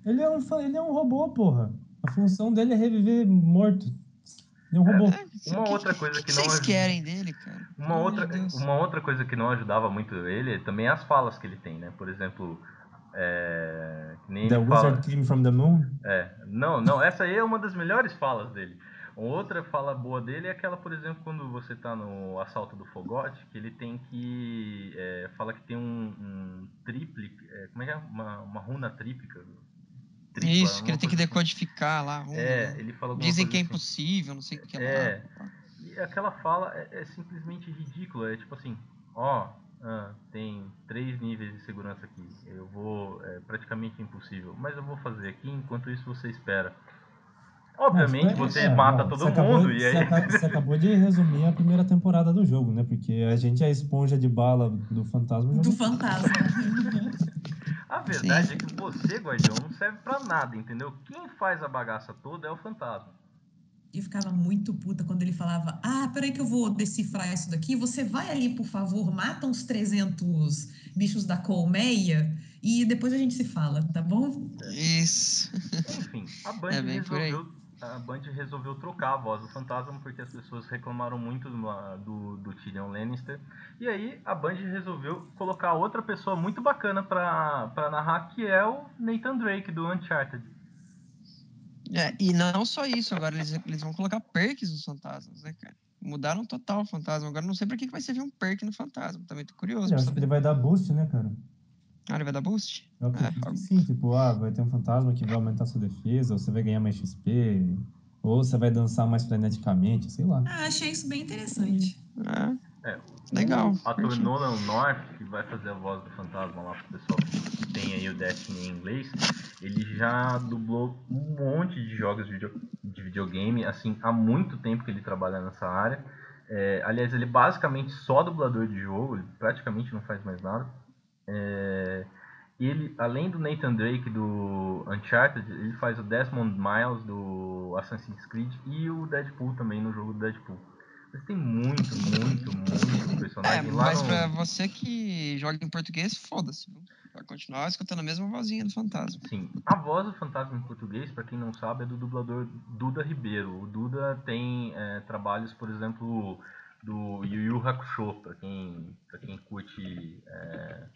Ele é um ele é um robô, porra. A função dele é reviver morto. Ele é um robô. É, Uma que- outra coisa que, que que não vocês ajuda. querem dele, cara? Uma outra, uma outra coisa que não ajudava muito ele é também as falas que ele tem, né? Por exemplo, é, nem The fala, Wizard Came from the Moon. É, não, não, essa aí é uma das melhores falas dele. Outra fala boa dele é aquela, por exemplo, quando você tá no assalto do Fogote, que ele tem que. É, fala que tem um, um triple. é, como é que é? Uma, uma runa tríplica. Tripla, Isso, que ele tem que assim. decodificar lá. rumo, É, né? ele fala Dizem que é assim. impossível, não sei o que É. lá. E aquela fala é, é simplesmente ridícula. É tipo assim, ó, ah, tem três níveis de segurança aqui. Eu vou. É praticamente impossível. Mas eu vou fazer aqui, enquanto isso você espera. Obviamente É, você é, mata todo você mundo acabou, e você aí. aca- Você acabou de resumir a primeira temporada do jogo, né? Porque a gente é a esponja de bala do fantasma. Do jogo- fantasma. A verdade é que você, guardião, não serve pra nada, entendeu? Quem faz a bagaça toda é o fantasma. E eu ficava muito puta quando ele falava: Ah, peraí que eu vou decifrar isso daqui. Você vai ali, por favor, mata uns 300 bichos da colmeia e depois a gente se fala, tá bom? Isso. Enfim, a Band É bem por aí. resolveu. A Band resolveu trocar a voz do fantasma porque as pessoas reclamaram muito do, do, do Tyrion Lannister. E aí a Band resolveu colocar outra pessoa muito bacana pra, pra narrar, que é o Nathan Drake do Uncharted. É, e não só isso, agora eles, eles vão colocar perks nos fantasmas, né, cara? Mudaram total o fantasma. Agora eu não sei pra que que vai servir um perk no fantasma. Também tô curioso Eu acho que ele vai dar boost, né, cara? Ah, ele vai dar boost? Eu acredito É, que sim, tipo, ah, vai ter um fantasma que vai aumentar sua defesa, ou você vai ganhar mais XP, ou você vai dançar mais freneticamente, sei lá. Ah, achei isso bem interessante. É, É, Legal, O ator. Nolan North, que vai fazer a voz do fantasma lá pro pessoal que tem aí o Destiny em inglês, ele já dublou um monte de jogos de video- de videogame, assim, há muito tempo que ele trabalha nessa área. É, aliás, ele é basicamente só dublador de jogo, ele praticamente não faz mais nada. É, ele, além do Nathan Drake do Uncharted, ele faz o Desmond Miles do Assassin's Creed e o Deadpool também no jogo do Deadpool. Mas tem muito, muito, muito é personagem lá mas no... pra você que joga em português, foda-se. viu? Vai continuar escutando a mesma vozinha do fantasma. Sim, a voz do fantasma em português, pra quem não sabe, é do dublador Duda Ribeiro. O Duda tem é, trabalhos, por exemplo, do Yu Yu Hakusho, pra quem, pra quem curte é,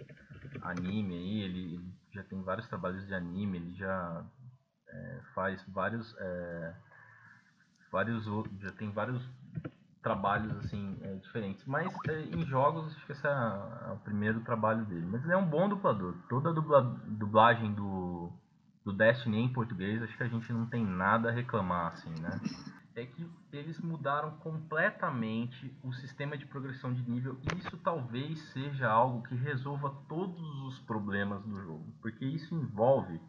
anime aí, ele, já tem vários trabalhos de anime, ele já é, faz vários, é, vários já tem vários trabalhos assim é, diferentes. Mas é, em jogos acho que esse é, é o primeiro trabalho dele. Mas ele é um bom dublador. Toda a dubla, dublagem do, do Destiny em português acho que a gente não tem nada a reclamar assim, né? É que eles mudaram completamente o sistema de progressão de nível e isso talvez seja algo que resolva todos os problemas do jogo, porque isso envolve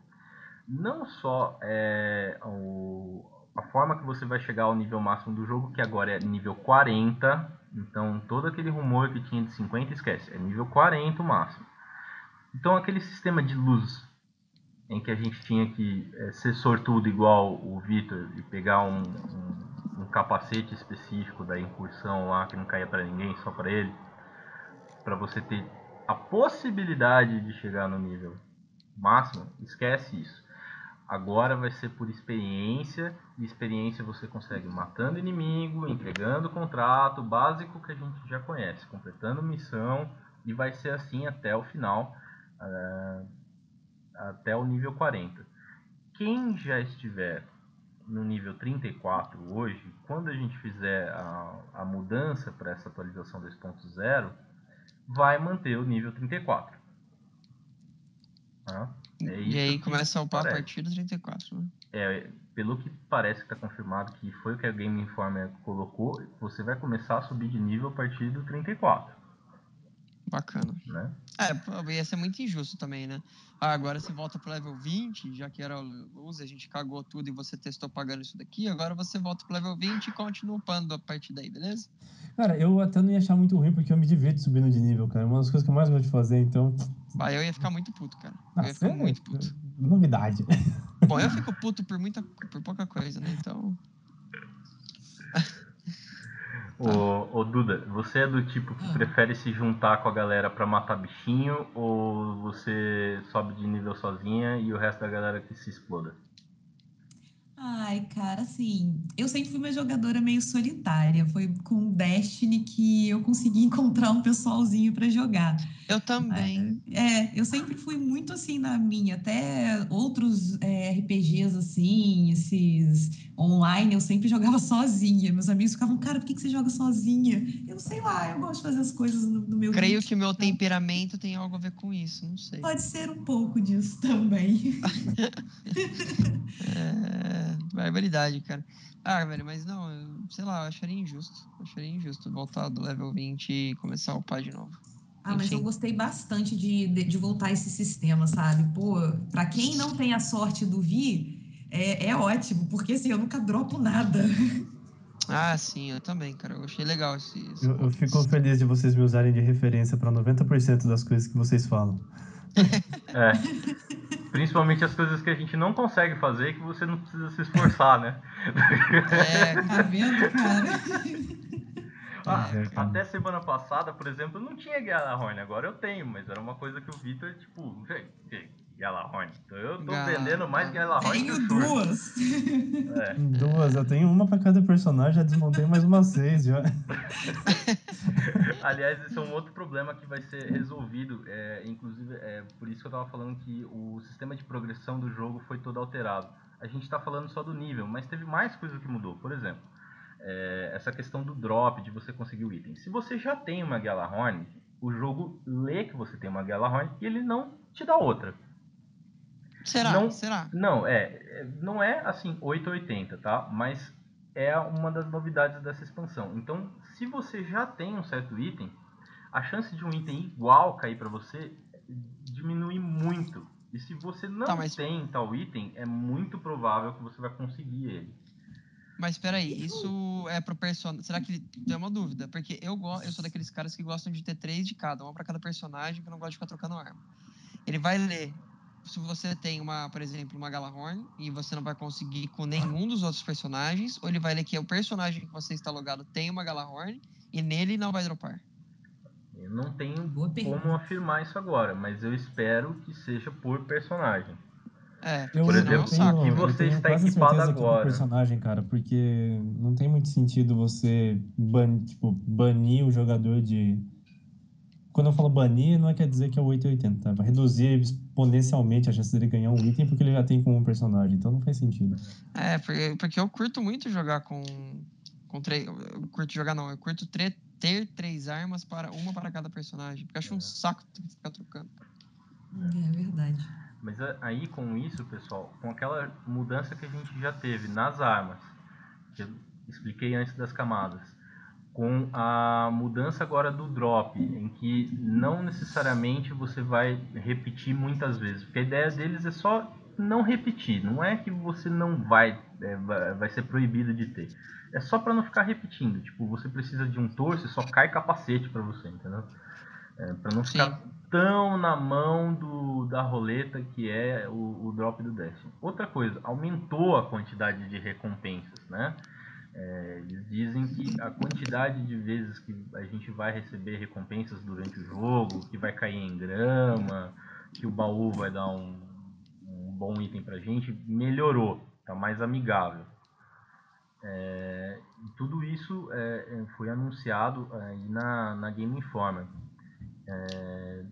não só é, o, a forma que você vai chegar ao nível máximo do jogo, que agora é nível 40. Então, todo aquele rumor que tinha de 50, esquece. É nível 40 o máximo. Então, aquele sistema de luz em que a gente tinha que é, ser sortudo igual o Victor e pegar um, um, um capacete específico da incursão lá que não caía para ninguém, só para ele, para você ter a possibilidade de chegar no nível máximo, esquece isso. Agora vai ser por experiência, e experiência você consegue matando inimigo, entregando contrato, básico que a gente já conhece, completando missão, e vai ser assim até o final, ah, até o nível 40. Quem já estiver no nível 34 hoje, quando a gente fizer a, a mudança para essa atualização 2.0, vai manter o nível 34. Tá? É e aí começa a upar a partir do 34, né? É, pelo que parece que tá confirmado que foi o que a Game Informer colocou, você vai começar a subir de nível a partir do 34, Bacana. né? É, ia ser muito injusto também, né? Ah, agora você volta pro level 20, já que era luz, a gente cagou tudo e você testou pagando isso daqui, agora você volta pro level 20 e continua upando a partir daí, beleza? Cara, eu até não ia achar muito ruim, porque eu me divirto subindo de nível, cara. É uma das coisas que eu mais gosto de fazer, então. Bah, eu ia ficar muito puto, cara. Eu ia ficar é muito puto. novidade. Bom, eu fico puto por muita, por pouca coisa, né? Então, Ô, ô Duda, você é do tipo que Ah. prefere se juntar com a galera pra matar bichinho ou você sobe de nível sozinha e o resto da galera que se exploda? Ai, cara, assim, eu sempre fui uma jogadora meio solitária. Foi com Destiny que eu consegui encontrar um pessoalzinho pra jogar. eu também. É, eu sempre fui muito assim na minha, até outros é, RPGs assim, esses online, eu sempre jogava sozinha. Meus amigos ficavam, cara, por que, que você joga sozinha? Eu sei lá, eu gosto de fazer as coisas no, no meu Creio ritmo. que o meu temperamento tem algo a ver com isso, não sei. Pode ser um pouco disso também. É, barbaridade, cara. Ah, velho, mas não, eu- sei lá, eu acharia injusto. Eu acharia injusto voltar do level 20 e começar a upar de novo. Ah, mas eu gostei bastante de, de, de voltar esse sistema, sabe? Pô, pra quem não tem a sorte do Vi, é, é ótimo, porque assim, eu nunca dropo nada. Ah, sim, eu também, cara. Eu achei legal esse. esse Eu, eu fico feliz de vocês me usarem de referência pra 90% das coisas que vocês falam. É. Principalmente as coisas que a gente não consegue fazer e que você não precisa se esforçar, né? É, Tá vendo, cara? Ah, É, cara. até semana passada, por exemplo, eu não tinha Galahorn, agora eu tenho, mas era uma coisa que o Vitor, tipo, "Véi, que Galahorn. Então eu tô Gala- vendendo mais Galahorn Tenho duas. É. Duas, eu tenho uma pra cada personagem, já desmontei mais umas seis já. Aliás, esse é um outro problema que vai ser resolvido. É, inclusive, é por isso que eu tava falando que o sistema de progressão do jogo foi todo alterado. A gente tá falando só do nível, mas teve mais coisa que mudou. Por exemplo, é, essa questão do drop, de você conseguir o item. Se você já tem uma Galahorn, o jogo lê que você tem uma Galahorn e ele não te dá outra. Será? Não- Será? Não, é, não é assim 880, tá? Mas é uma das novidades dessa expansão. Então, se você já tem um certo item, a chance de um item igual cair pra você diminui muito. E se você não Tá, mas- tem tal item, é muito provável que você vai conseguir ele. Mas peraí, isso é pro personagem. Será que ele tem uma dúvida? Porque eu, go... eu sou daqueles caras que gostam de ter três de cada, uma pra cada personagem, que eu não gosto de ficar trocando arma. Ele vai ler. Se você tem uma, por exemplo, uma Galahorn e você não vai conseguir com nenhum dos outros personagens, ou ele vai ler que o personagem que você está logado tem uma Galahorn e nele não vai dropar. Eu não tenho como afirmar isso agora, mas eu espero que seja por personagem. É, Eu, Por é exemplo, um saco. que eu você tenho está equipado certeza que é agora. personagem, cara, porque não tem muito sentido você ban, tipo, banir o jogador de. Quando eu falo banir, não é quer dizer que é o 880, tá? Vai reduzir exponencialmente a chance dele ganhar um item porque ele já tem com um personagem, então não faz sentido. É, porque, porque eu curto muito jogar com. com três. Eu curto jogar não, eu curto tre- ter três armas para uma para cada personagem. Porque eu acho um saco ter que ficar trocando. É verdade. Mas aí com isso, pessoal, com aquela mudança que a gente já teve nas armas, que eu expliquei antes das camadas, com a mudança agora do drop, em que não necessariamente você vai repetir muitas vezes, porque a ideia deles é só não repetir, não é que você não vai, é, vai, ser proibido de ter. É só para não ficar repetindo, tipo, você precisa de um torso e só cai capacete para você, entendeu? É, para não ficar Sim. tão na mão do, da roleta que é o, o drop do Destiny. Outra coisa, aumentou a quantidade de recompensas, né? É, eles dizem que a quantidade de vezes que a gente vai receber recompensas durante o jogo, que vai cair em grama, que o baú vai dar um, um bom item pra gente, melhorou, tá mais amigável. É, tudo isso é, é, foi anunciado aí na, na Game Informer. É,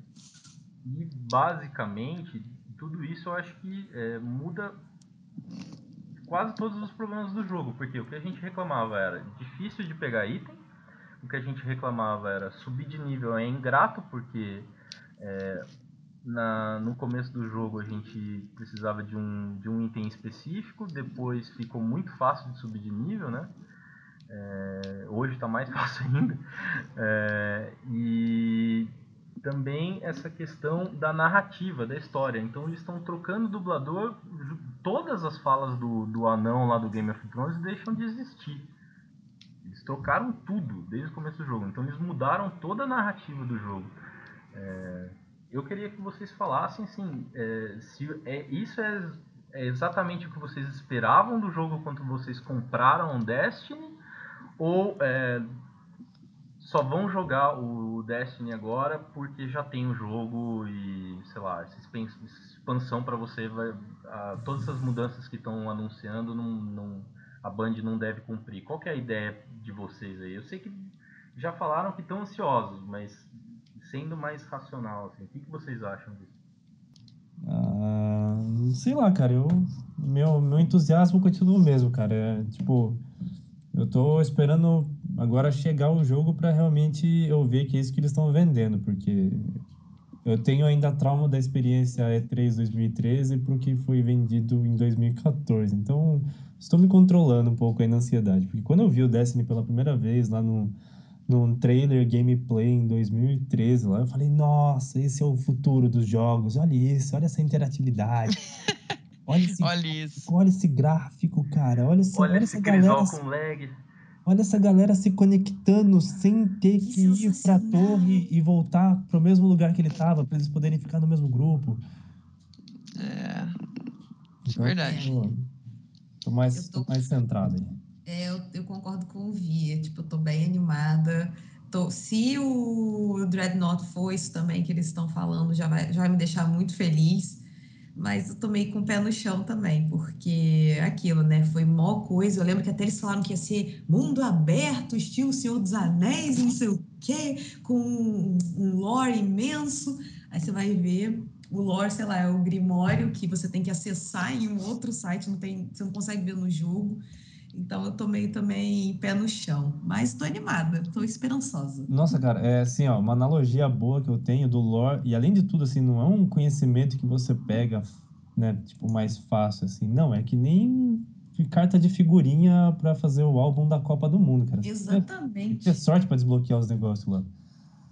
e basicamente tudo isso eu acho que é, muda quase todos os problemas do jogo, porque o que a gente reclamava era difícil de pegar item, o que a gente reclamava era subir de nível é ingrato, porque é, na, no começo do jogo a gente precisava de um, de um item específico, depois ficou muito fácil de subir de nível, né? É, hoje está mais fácil ainda. É, e também essa questão da narrativa, da história. Então eles estão trocando dublador, todas as falas do, do anão lá do Game of Thrones deixam de existir. Eles trocaram tudo desde o começo do jogo. Então eles mudaram toda a narrativa do jogo. É, eu queria que vocês falassem assim, é, se é, isso é, é, exatamente o que vocês esperavam do jogo quando vocês compraram Destiny ou é, só vão jogar o Destiny agora porque já tem o jogo e sei lá essa expansão para você vai todas essas mudanças que estão anunciando não, não, a Band não deve cumprir. Qual é a ideia de vocês aí? Eu sei que já falaram que estão ansiosos, mas sendo mais racional, assim, o que, que vocês acham disso? Ah, sei lá, cara, eu, meu, meu entusiasmo continua o mesmo, cara. É, tipo, eu tô esperando agora chegar o jogo para realmente eu ver que é isso que eles estão vendendo, porque eu tenho ainda trauma da experiência E3 2013 porque foi vendido em 2014. Então, estou me controlando um pouco aí na ansiedade, porque quando eu vi o Destiny pela primeira vez lá no num trailer gameplay em 2013 lá, eu falei, nossa, esse é o futuro dos jogos, olha isso, olha essa interatividade. Olha esse, Olha isso. olha esse gráfico, cara, olha, essa, Olha olha esse essa galera, com lag. Olha essa galera se conectando sem ter que ir pra torre e voltar pro mesmo lugar que ele tava, pra eles poderem ficar no mesmo grupo. É, Então, verdade. Tô, tô mais, Eu tô- tô mais centrado aí. É, eu, eu concordo com o Via, tipo, eu tô bem animada. Tô, se o Dreadnought for isso também que eles estão falando, já vai, já vai me deixar muito feliz. Mas eu tô meio com o pé no chão também, porque aquilo, né? Foi mó coisa. Eu lembro que até eles falaram que ia ser mundo aberto, estilo Senhor dos Anéis, não sei o quê, com um, um lore imenso. Aí você vai ver o lore, sei lá, é o Grimório que você tem que acessar em um outro site, não tem, você não consegue ver no jogo. Então eu tô meio também pé no chão. Mas tô animada, tô esperançosa. Nossa, cara, é assim, ó, uma analogia boa que eu tenho do lore, e além de tudo, assim, não é um conhecimento que você pega, né, tipo, mais fácil, assim, não, é que nem carta de figurinha pra fazer o álbum da Copa do Mundo, cara. Exatamente. ter sorte pra desbloquear os negócios lá.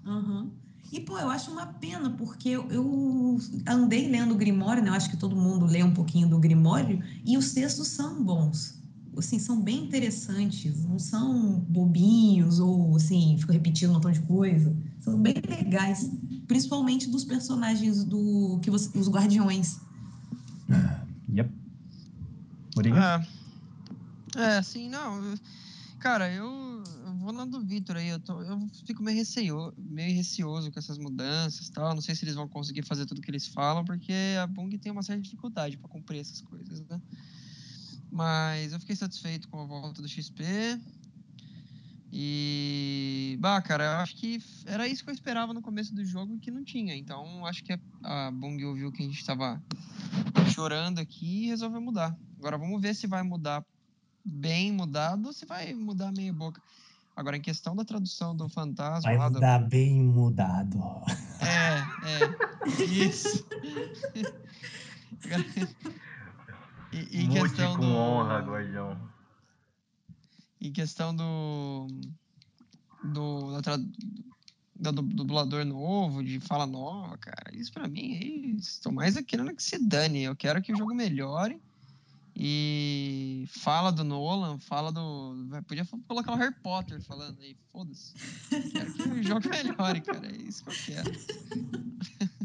Uhum. E, pô, eu acho uma pena, porque eu, eu andei lendo o Grimório, né? Eu acho que todo mundo lê um pouquinho do Grimório, e os textos são bons. Assim, são bem interessantes, não são bobinhos ou, assim, ficam repetindo um montão de coisa. São bem legais, principalmente dos personagens do que você, os guardiões. Yep. Obrigado. É, é assim, não. Cara, eu, eu vou lá do Vitor aí, eu, tô, eu fico meio, receio, meio receoso com essas mudanças e tal. Não sei se eles vão conseguir fazer tudo que eles falam, porque a Bung tem uma certa dificuldade para cumprir essas coisas, né? Mas eu fiquei satisfeito com a volta do XP. E. Bah, cara, eu acho que era isso que eu esperava no começo do jogo e que não tinha. Então, acho que a, a Bung ouviu que a gente tava chorando aqui e resolveu mudar. Agora vamos ver se vai mudar bem mudado ou se vai mudar meia boca. Agora, em questão da tradução do fantasma Vai lá mudar bem mudado. É, é. Isso. e, em Mude questão com do. honra, guardião. Em questão do. Do. Da tra- da du- dublador novo, de fala nova, cara, isso pra mim, estou mais querendo que se dane. Eu quero que o jogo melhore. E fala do Nolan, fala do. Podia colocar o Harry Potter falando aí, foda-se. Quero que o jogo melhore, cara. É isso que eu quero.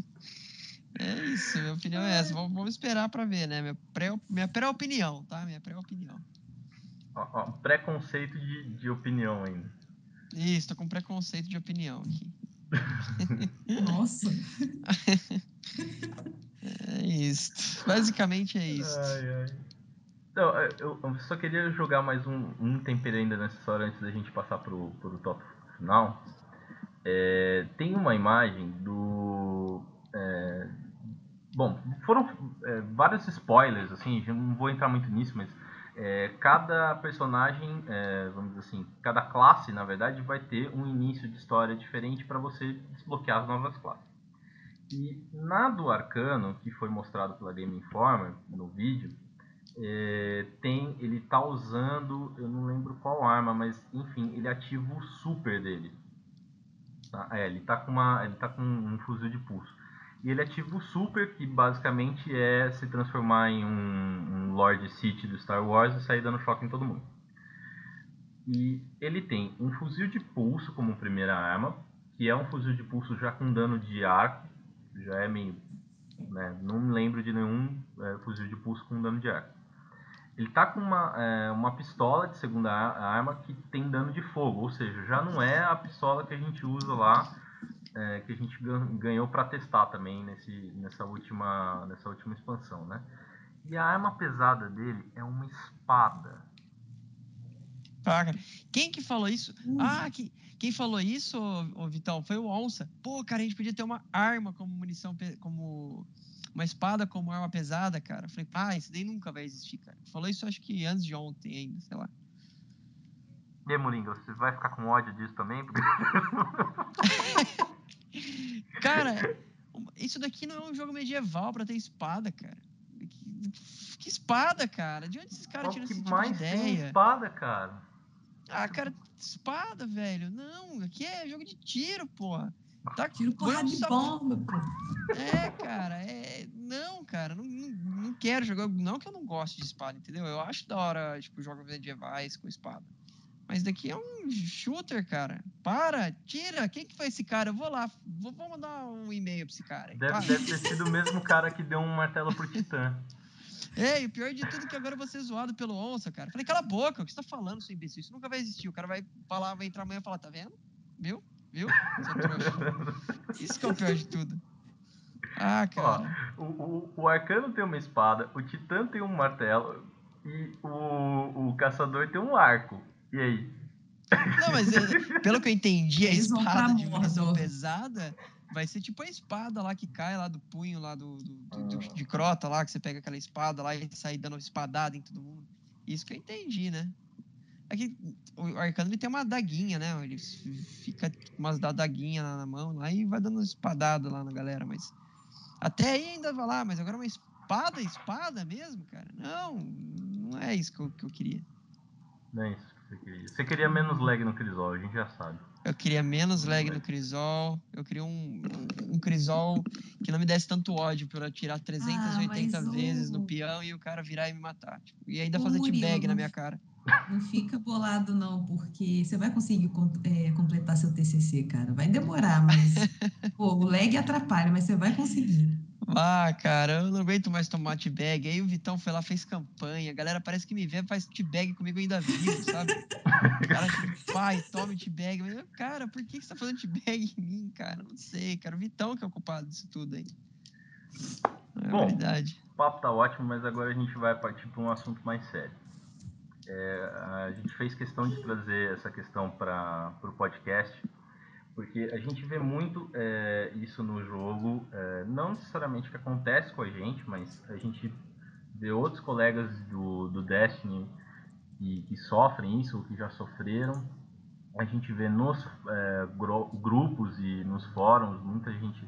É isso, minha opinião é essa. Vamos, vamos esperar pra ver, né? Minha pré- minha pré-opinião, tá? Minha pré-opinião. Ó, ó, Preconceito de, de opinião ainda. Isso, tô com preconceito de opinião aqui. Nossa. É isso. Basicamente é isso. Ai, ai. Não, é, eu, eu só queria jogar mais um, um tempero ainda nessa história antes da gente passar pro, pro tópico final. É, tem uma imagem do. é, bom, foram é, vários spoilers, assim, não vou entrar muito nisso, mas é, cada personagem, é, vamos dizer assim, cada classe, na verdade, vai ter um início de história diferente para você desbloquear as novas classes. E na do Arcano, que foi mostrado pela Game Informer no vídeo, é, tem ele tá usando, eu não lembro qual arma, mas enfim, ele ativa o super dele. Tá? É, ele tá com uma, ele tá com um fuzil de pulso. E ele ativa o super, que basicamente é se transformar em um, um Lord City do Star Wars e sair dando choque em todo mundo. E ele tem um fuzil de pulso como primeira arma, que é um fuzil de pulso já com dano de arco, já é meio. Né, não me lembro de nenhum é, fuzil de pulso com dano de arco. Ele tá com uma, é, uma pistola de segunda arma que tem dano de fogo, ou seja, já não é a pistola que a gente usa lá, é, que a gente ganhou para testar também nesse, nessa, última, nessa última expansão, né? E a arma pesada dele é uma espada. Ah, cara. Quem que falou isso? Ah, que, quem falou isso, ô, ô, Vitão, foi o Onça. Pô, cara, a gente podia ter uma arma como munição, como uma espada como arma pesada, cara. Falei, pá, isso daí nunca vai existir, cara. Falou isso acho que antes de ontem ainda, sei lá. E aí, Moringa, você vai ficar com ódio disso também? Cara, isso daqui não é um jogo medieval pra ter espada, cara. Que, que espada, cara? De onde esses caras tiram esse tipo mais de ideia? Tem espada, cara. Ah, cara, espada, velho. Não, aqui é jogo de tiro, porra. Tá, Tiro porrada de bomba, pô. É, cara, é. Não, cara, não, não, não, quero jogar. Não que eu não goste de espada, entendeu? Eu acho da hora, tipo, jogos medievais com espada. Mas daqui é um shooter, cara. Para, tira. Quem que foi esse cara? Eu vou lá, vou, vou mandar um e-mail pra esse cara. Deve, deve ter sido o mesmo cara que deu um martelo pro Titã. É, e o pior de tudo é que agora eu vou ser zoado pelo onça, cara. Falei, cala a boca, o que você tá falando, seu imbecil? Isso nunca vai existir. O cara vai falar, vai entrar amanhã e falar, tá vendo? Viu? Viu? Trouxa. Isso que é o pior de tudo. Ah, cara. Ó, o, o, o Arcano tem uma espada, o Titã tem um martelo e o, o Caçador tem um arco. E aí? Não, mas é, pelo que eu entendi, a espada de munição pesada vai ser tipo a espada lá que cai lá do punho lá do, do, do, do, de crota lá, que você pega aquela espada lá e sai dando espadada em todo mundo. Isso que eu entendi, né? É que o arcano ele tem uma daguinha, né? Ele fica com umas daguinha na mão lá e vai dando espadada lá na galera, mas até aí ainda vai lá, mas agora uma espada, espada mesmo, cara? Não, não é isso que eu, que eu queria. Não é isso você queria. Você queria menos lag no Crisol, a gente já sabe. Eu queria menos lag no Crisol. Eu queria um, um, Crisol que não me desse tanto ódio por atirar 380 ah, vezes o... no peão e o cara virar e me matar. Tipo, e ainda fazer teabag na minha cara. Não fica bolado, não, porque você vai conseguir é, completar seu TCC, cara. Vai demorar, mas. pô, o lag atrapalha, mas você vai conseguir. Ah, cara, eu não aguento mais tomar teabag. Aí o Vitão foi lá, fez campanha. A galera parece que me vê, faz teabag comigo ainda vivo, sabe? O cara, tipo, pai, tome. Mas, cara, por que você tá fazendo teabag em mim, cara? Não sei, cara. O Vitão que é o culpado disso tudo aí. É Bom, verdade. O papo tá ótimo, mas agora a gente vai partir para um assunto mais sério. É, a gente fez questão de trazer essa questão para o podcast, porque a gente vê muito é, isso no jogo, é, não necessariamente que acontece com a gente, mas a gente vê outros colegas do, do Destiny que, que sofrem isso, ou que já sofreram. A gente vê nos é, grupos e nos fóruns muita gente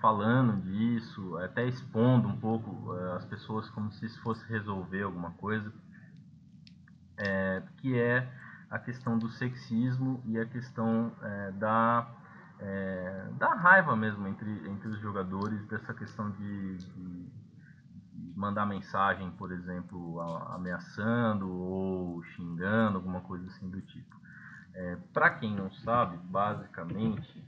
falando disso, até expondo um pouco as pessoas como se isso fosse resolver alguma coisa que é a questão do sexismo e a questão é, da, é, da raiva mesmo entre, entre os jogadores, dessa questão de, de mandar mensagem, por exemplo, ameaçando ou xingando, alguma coisa assim do tipo. É, Para quem não sabe, basicamente,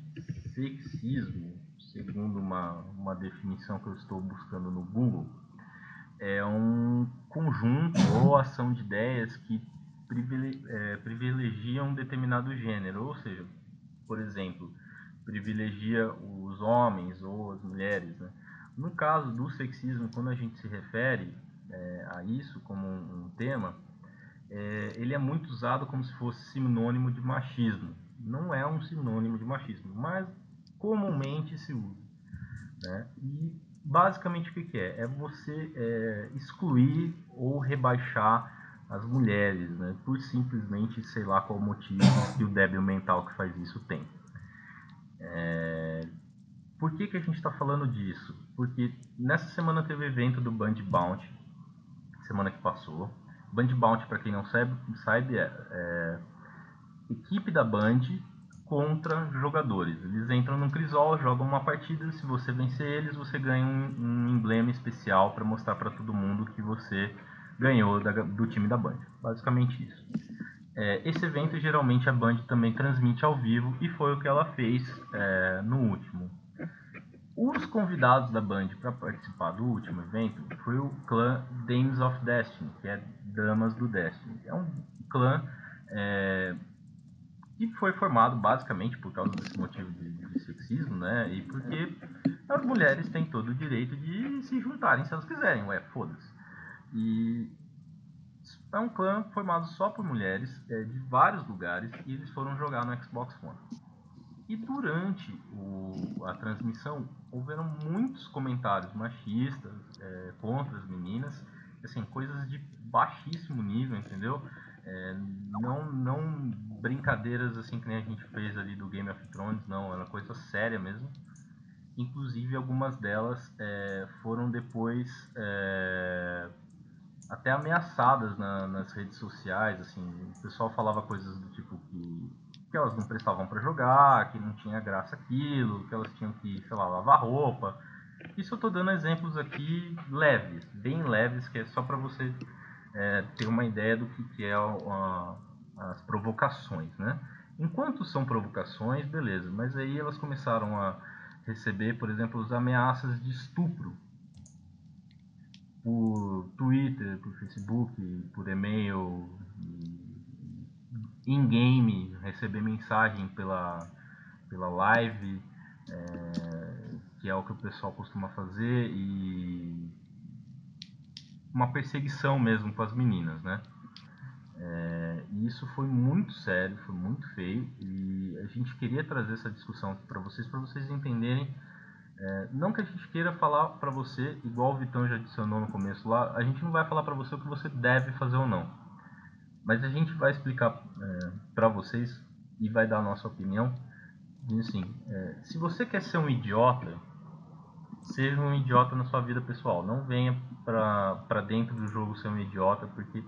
sexismo, segundo uma, uma definição que eu estou buscando no Google, é um conjunto ou ação de ideias que é, privilegiam um determinado gênero, ou seja, por exemplo, privilegia os homens ou as mulheres. Né? No caso do sexismo, quando a gente se refere é, a isso como um, um tema, é, ele é muito usado como se fosse sinônimo de machismo. Não é um sinônimo de machismo, mas comumente se usa. Né? E basicamente o que, que é? É você é, excluir ou rebaixar as mulheres, né? Por simplesmente, sei lá qual motivo que o débil mental que faz isso tem. É... por que, que a gente está falando disso? Porque nessa semana teve evento do Band Bounty, semana que passou. Band Bounty, para quem não sabe, sabe é, é equipe da Band contra jogadores. Eles entram no Crisol, jogam uma partida. Se você vencer eles, você ganha um, um emblema especial para mostrar para todo mundo que você ganhou da, do time da Band. Basicamente isso. É, esse evento geralmente a Band também transmite ao vivo e foi o que ela fez é, no último. Os convidados da Band para participar do último evento foi o clã Dames of Destiny, que é Damas do Destiny. É um clã é, que foi formado basicamente por causa desse motivo de, de, sexismo, né? E porque as mulheres têm todo o direito de se juntarem se elas quiserem, ué, foda-se. E é um clã formado só por mulheres é, de vários lugares e eles foram jogar no Xbox One. E durante o, a transmissão houveram muitos comentários machistas é, contra as meninas, assim, coisas de baixíssimo nível, entendeu? É, não, não brincadeiras assim que nem a gente fez ali do Game of Thrones, não, era coisa séria mesmo. Inclusive algumas delas é, foram depois é, até ameaçadas na, nas redes sociais, assim, o pessoal falava coisas do tipo que, que elas não prestavam para jogar, que não tinha graça aquilo, que elas tinham que, sei lá, lavar roupa. Isso eu tô dando exemplos aqui leves, bem leves, que é só para você é, ter uma ideia do que, que é a, as provocações, né? Enquanto são provocações, beleza, mas aí elas começaram a receber, por exemplo, as ameaças de estupro por Twitter, por Facebook, por e-mail, in-game, receber mensagem pela, pela live, é, que é o que o pessoal costuma fazer, e uma perseguição mesmo com as meninas, né? É, e isso foi muito sério, foi muito feio, e a gente queria trazer essa discussão para vocês, para vocês entenderem é, não que a gente queira falar para você, igual o Vitão já adicionou no começo lá, a gente não vai falar para você o que você deve fazer ou não. Mas a gente vai explicar é, para vocês e vai dar a nossa opinião. assim, é, se você quer ser um idiota, seja um idiota na sua vida pessoal. Não venha para dentro do jogo ser um idiota, porque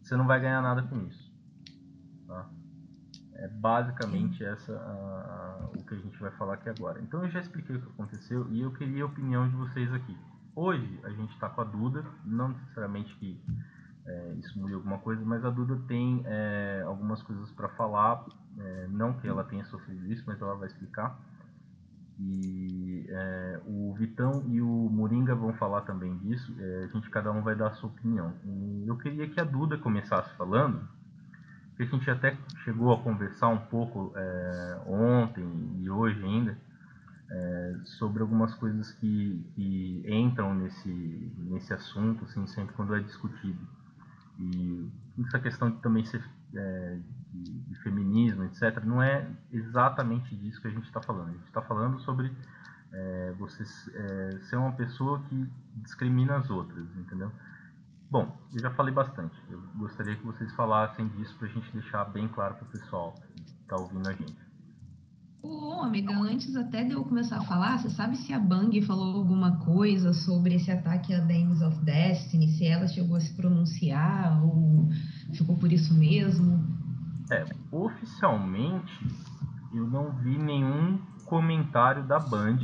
você não vai ganhar nada com isso. É basicamente essa a, a, o que a gente vai falar aqui agora. Então eu já expliquei o que aconteceu e eu queria a opinião de vocês aqui. Hoje a gente está com a Duda, não necessariamente que é, isso mude alguma coisa, mas a Duda tem é, algumas coisas para falar, é, não que ela tenha sofrido isso, mas ela vai explicar. E é, o Vitão e o Moringa vão falar também disso. É, a gente cada um vai dar a sua opinião. E eu queria que a Duda começasse falando que a gente até chegou a conversar um pouco é, ontem e hoje ainda é, sobre algumas coisas que, que, entram nesse, nesse assunto, assim, sempre quando é discutido. E essa questão de também ser é, de, de, feminismo, etc., não é exatamente disso que a gente está falando. A gente está falando sobre é, você é, ser uma pessoa que discrimina as outras, entendeu? Bom, eu já falei bastante. Eu gostaria que vocês falassem disso para a gente deixar bem claro para o pessoal que está ouvindo a gente. Ô, amiga, antes até de eu começar a falar, você sabe se a Bang falou alguma coisa sobre esse ataque a Dames of Destiny? Se ela chegou a se pronunciar ou ficou por isso mesmo? É, oficialmente eu não vi nenhum comentário da Band.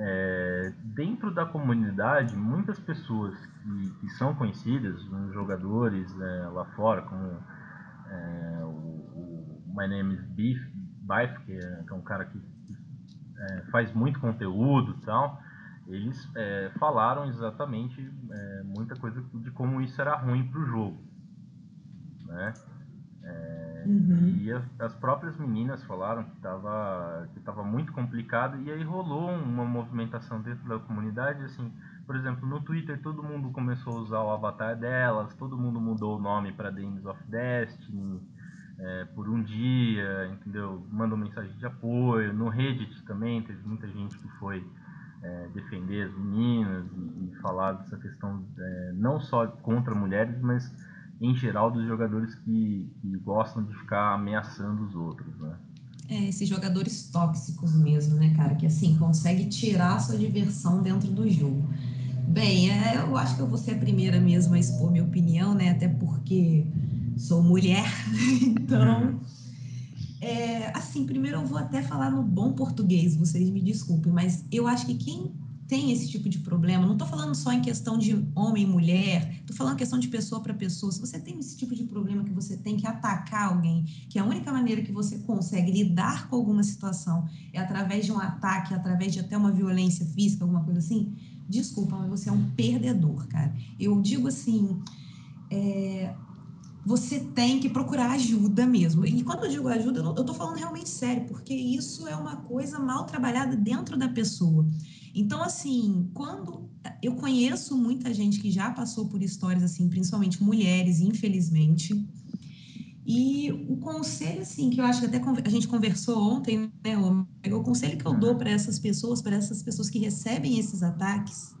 É, dentro da comunidade, muitas pessoas que, que são conhecidas, jogadores é, lá fora, como é, o, o, My Name is Beef, Bife, que, é, que é, um cara que, é, faz muito conteúdo e tal, eles é, falaram exatamente é, muita coisa de como isso era ruim para o jogo. Né? Uhum. E as, as, próprias meninas falaram que estava que tava muito complicado e aí rolou uma movimentação dentro da comunidade assim por exemplo, no Twitter todo mundo começou a usar o avatar delas, todo mundo mudou o nome para Dames of Destiny é, por um dia, entendeu? Mandou mensagem de apoio. No Reddit também teve muita gente que foi é, defender as meninas e, e falar dessa questão é, não só contra mulheres, mas em geral dos jogadores que, que gostam de ficar ameaçando os outros, né? É, esses jogadores tóxicos mesmo, né, cara? Que assim, consegue tirar a sua diversão dentro do jogo. Bem, é, eu acho que eu vou ser a primeira mesmo a expor minha opinião, né? Até porque sou mulher, então. É, assim, primeiro eu vou até falar no bom português, vocês me desculpem, mas eu acho que quem tem esse tipo de problema, não estou falando só em questão de homem e mulher, estou falando questão de pessoa para pessoa. Se você tem esse tipo de problema que você tem que atacar alguém, que a única maneira que você consegue lidar com alguma situação é através de um ataque, através de até uma violência física, alguma coisa assim, desculpa, mas você é um perdedor, cara. Eu digo assim, é, você tem que procurar ajuda mesmo. E quando eu digo ajuda, eu estou falando realmente sério, porque isso é uma coisa mal trabalhada dentro da pessoa. Então, assim, quando eu conheço muita gente que já passou por histórias assim, principalmente mulheres, infelizmente. E o conselho, assim, que eu acho que até a gente conversou ontem, né, o conselho que eu dou para essas pessoas, para essas pessoas que recebem esses ataques,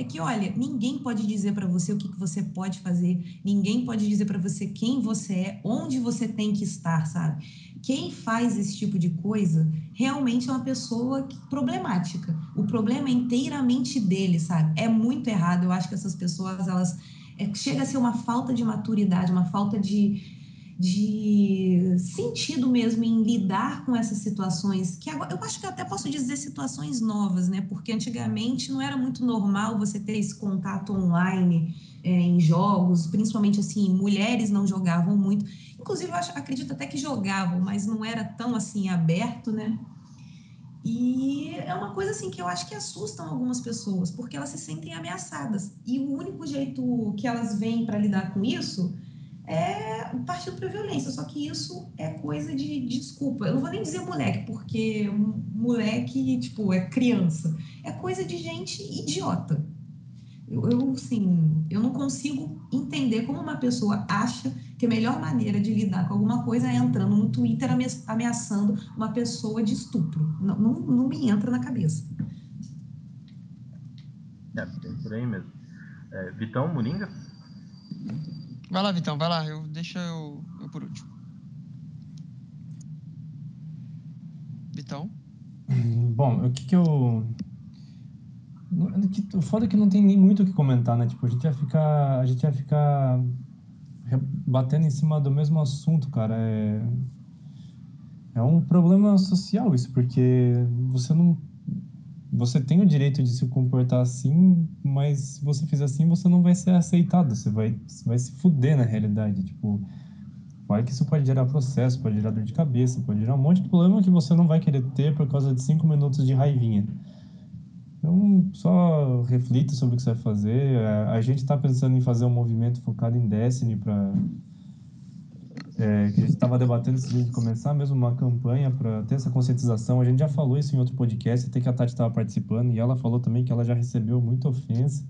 é que, olha, ninguém pode dizer para você o que, que você pode fazer, ninguém pode dizer para você quem você é, onde você tem que estar, sabe? Quem faz esse tipo de coisa realmente é uma pessoa problemática. O problema é inteiramente dele, sabe? É muito errado. Eu acho que essas pessoas, elas. É, chega a ser uma falta de maturidade, uma falta de, de sentido mesmo em lidar com essas situações, que agora, eu acho que eu até posso dizer situações novas, né? Porque antigamente não era muito normal você ter esse contato online é, em jogos, principalmente assim, mulheres não jogavam muito. Inclusive, eu acho, acredito até que jogavam, mas não era tão assim aberto, né? E é uma coisa assim que eu acho que assustam algumas pessoas, porque elas se sentem ameaçadas. E o único jeito que elas vêm para lidar com isso é partir para violência. Só que isso é coisa de, de desculpa. Eu não vou nem dizer moleque, porque moleque, tipo, é criança. É coisa de gente idiota. Eu, eu, assim, eu não consigo entender como uma pessoa acha que a melhor maneira de lidar com alguma coisa é entrando no Twitter ameaçando uma pessoa de estupro. Não, não, não me entra na cabeça. É, por aí mesmo. É, Vitão, Moringa? Vai lá, Vitão, vai lá. Eu, deixa eu, eu por último. Vitão? Bom, o que que eu o foda é que não tem nem muito o que comentar, né? Tipo, a gente ia ficar. A gente ia ficar batendo em cima do mesmo assunto, cara. É, é um problema social isso, porque você não. Você tem o direito de se comportar assim, mas se você fizer assim, você não vai ser aceitado. Você vai, você vai se fuder na realidade. Tipo, vai que isso pode gerar processo, pode gerar dor de cabeça, pode gerar um monte de problema que você não vai querer ter por causa de cinco minutos de raivinha. Então, só reflita sobre o que você vai fazer. A gente está pensando em fazer um movimento focado em Destiny para é, que a gente estava debatendo antes de começar mesmo uma campanha para ter essa conscientização. A gente já falou isso em outro podcast, até que a Tati estava participando, e ela falou também que ela já recebeu muita ofensa.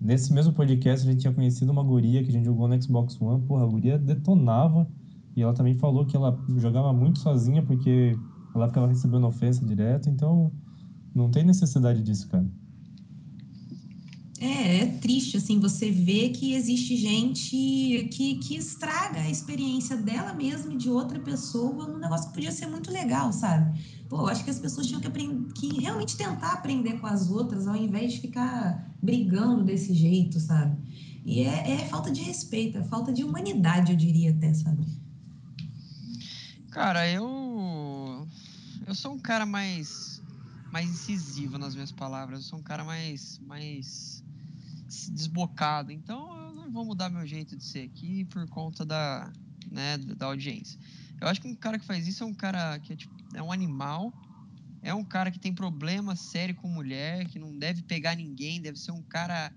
Nesse mesmo podcast, a gente tinha conhecido uma guria que a gente jogou no Xbox One. Porra, a guria detonava, e ela também falou que ela jogava muito sozinha porque ela ficava recebendo ofensa direto. Então, não tem necessidade disso, cara. É, é triste, assim, você vê que existe gente que, que estraga a experiência dela mesma e de outra pessoa num negócio que podia ser muito legal, sabe? Pô, eu acho que as pessoas tinham que, que realmente tentar aprender com as outras ao invés de ficar brigando desse jeito, sabe? E é, é falta de respeito, é falta de humanidade, eu diria até, sabe? Cara, eu. Eu sou um cara mais mais incisivo nas minhas palavras. Eu sou um cara mais, mais desbocado. Então eu não vou mudar meu jeito de ser aqui por conta da, né, da audiência. Eu acho que um cara que faz isso é um cara que é, tipo, é um animal, é um cara que tem problema sério com mulher, que não deve pegar ninguém, deve ser um cara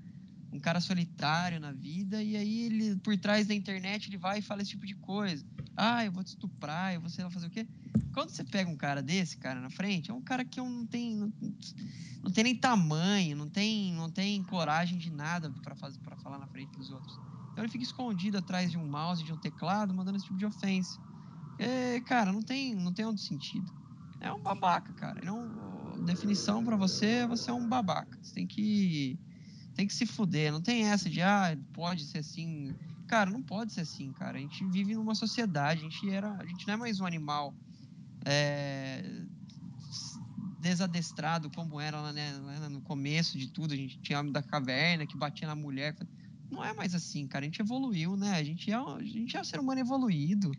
um cara solitário na vida, e aí ele, por trás da internet, ele vai e fala esse tipo de coisa. Ah, eu vou te estuprar, eu vou sei lá fazer o quê. Quando você pega um cara desse, cara, na frente, é um cara que não tem, não, não tem nem tamanho, não tem, não tem coragem de nada para fazer para falar na frente dos outros. Então ele fica escondido atrás de um mouse, de um teclado, mandando esse tipo de ofensa. É, cara, não tem, não tem outro sentido. É um babaca, cara. Não, definição para você é você é um babaca. Você tem que tem que se fuder. Não tem essa de ah, pode ser assim. Cara, não pode ser assim, cara. A gente vive numa sociedade, a gente era, a gente não é mais um animal é, desadestrado como era lá, né, lá no começo de tudo. A gente tinha homem da caverna que batia na mulher. Não é mais assim, cara. A gente evoluiu, né? A gente é, a gente é um ser humano evoluído.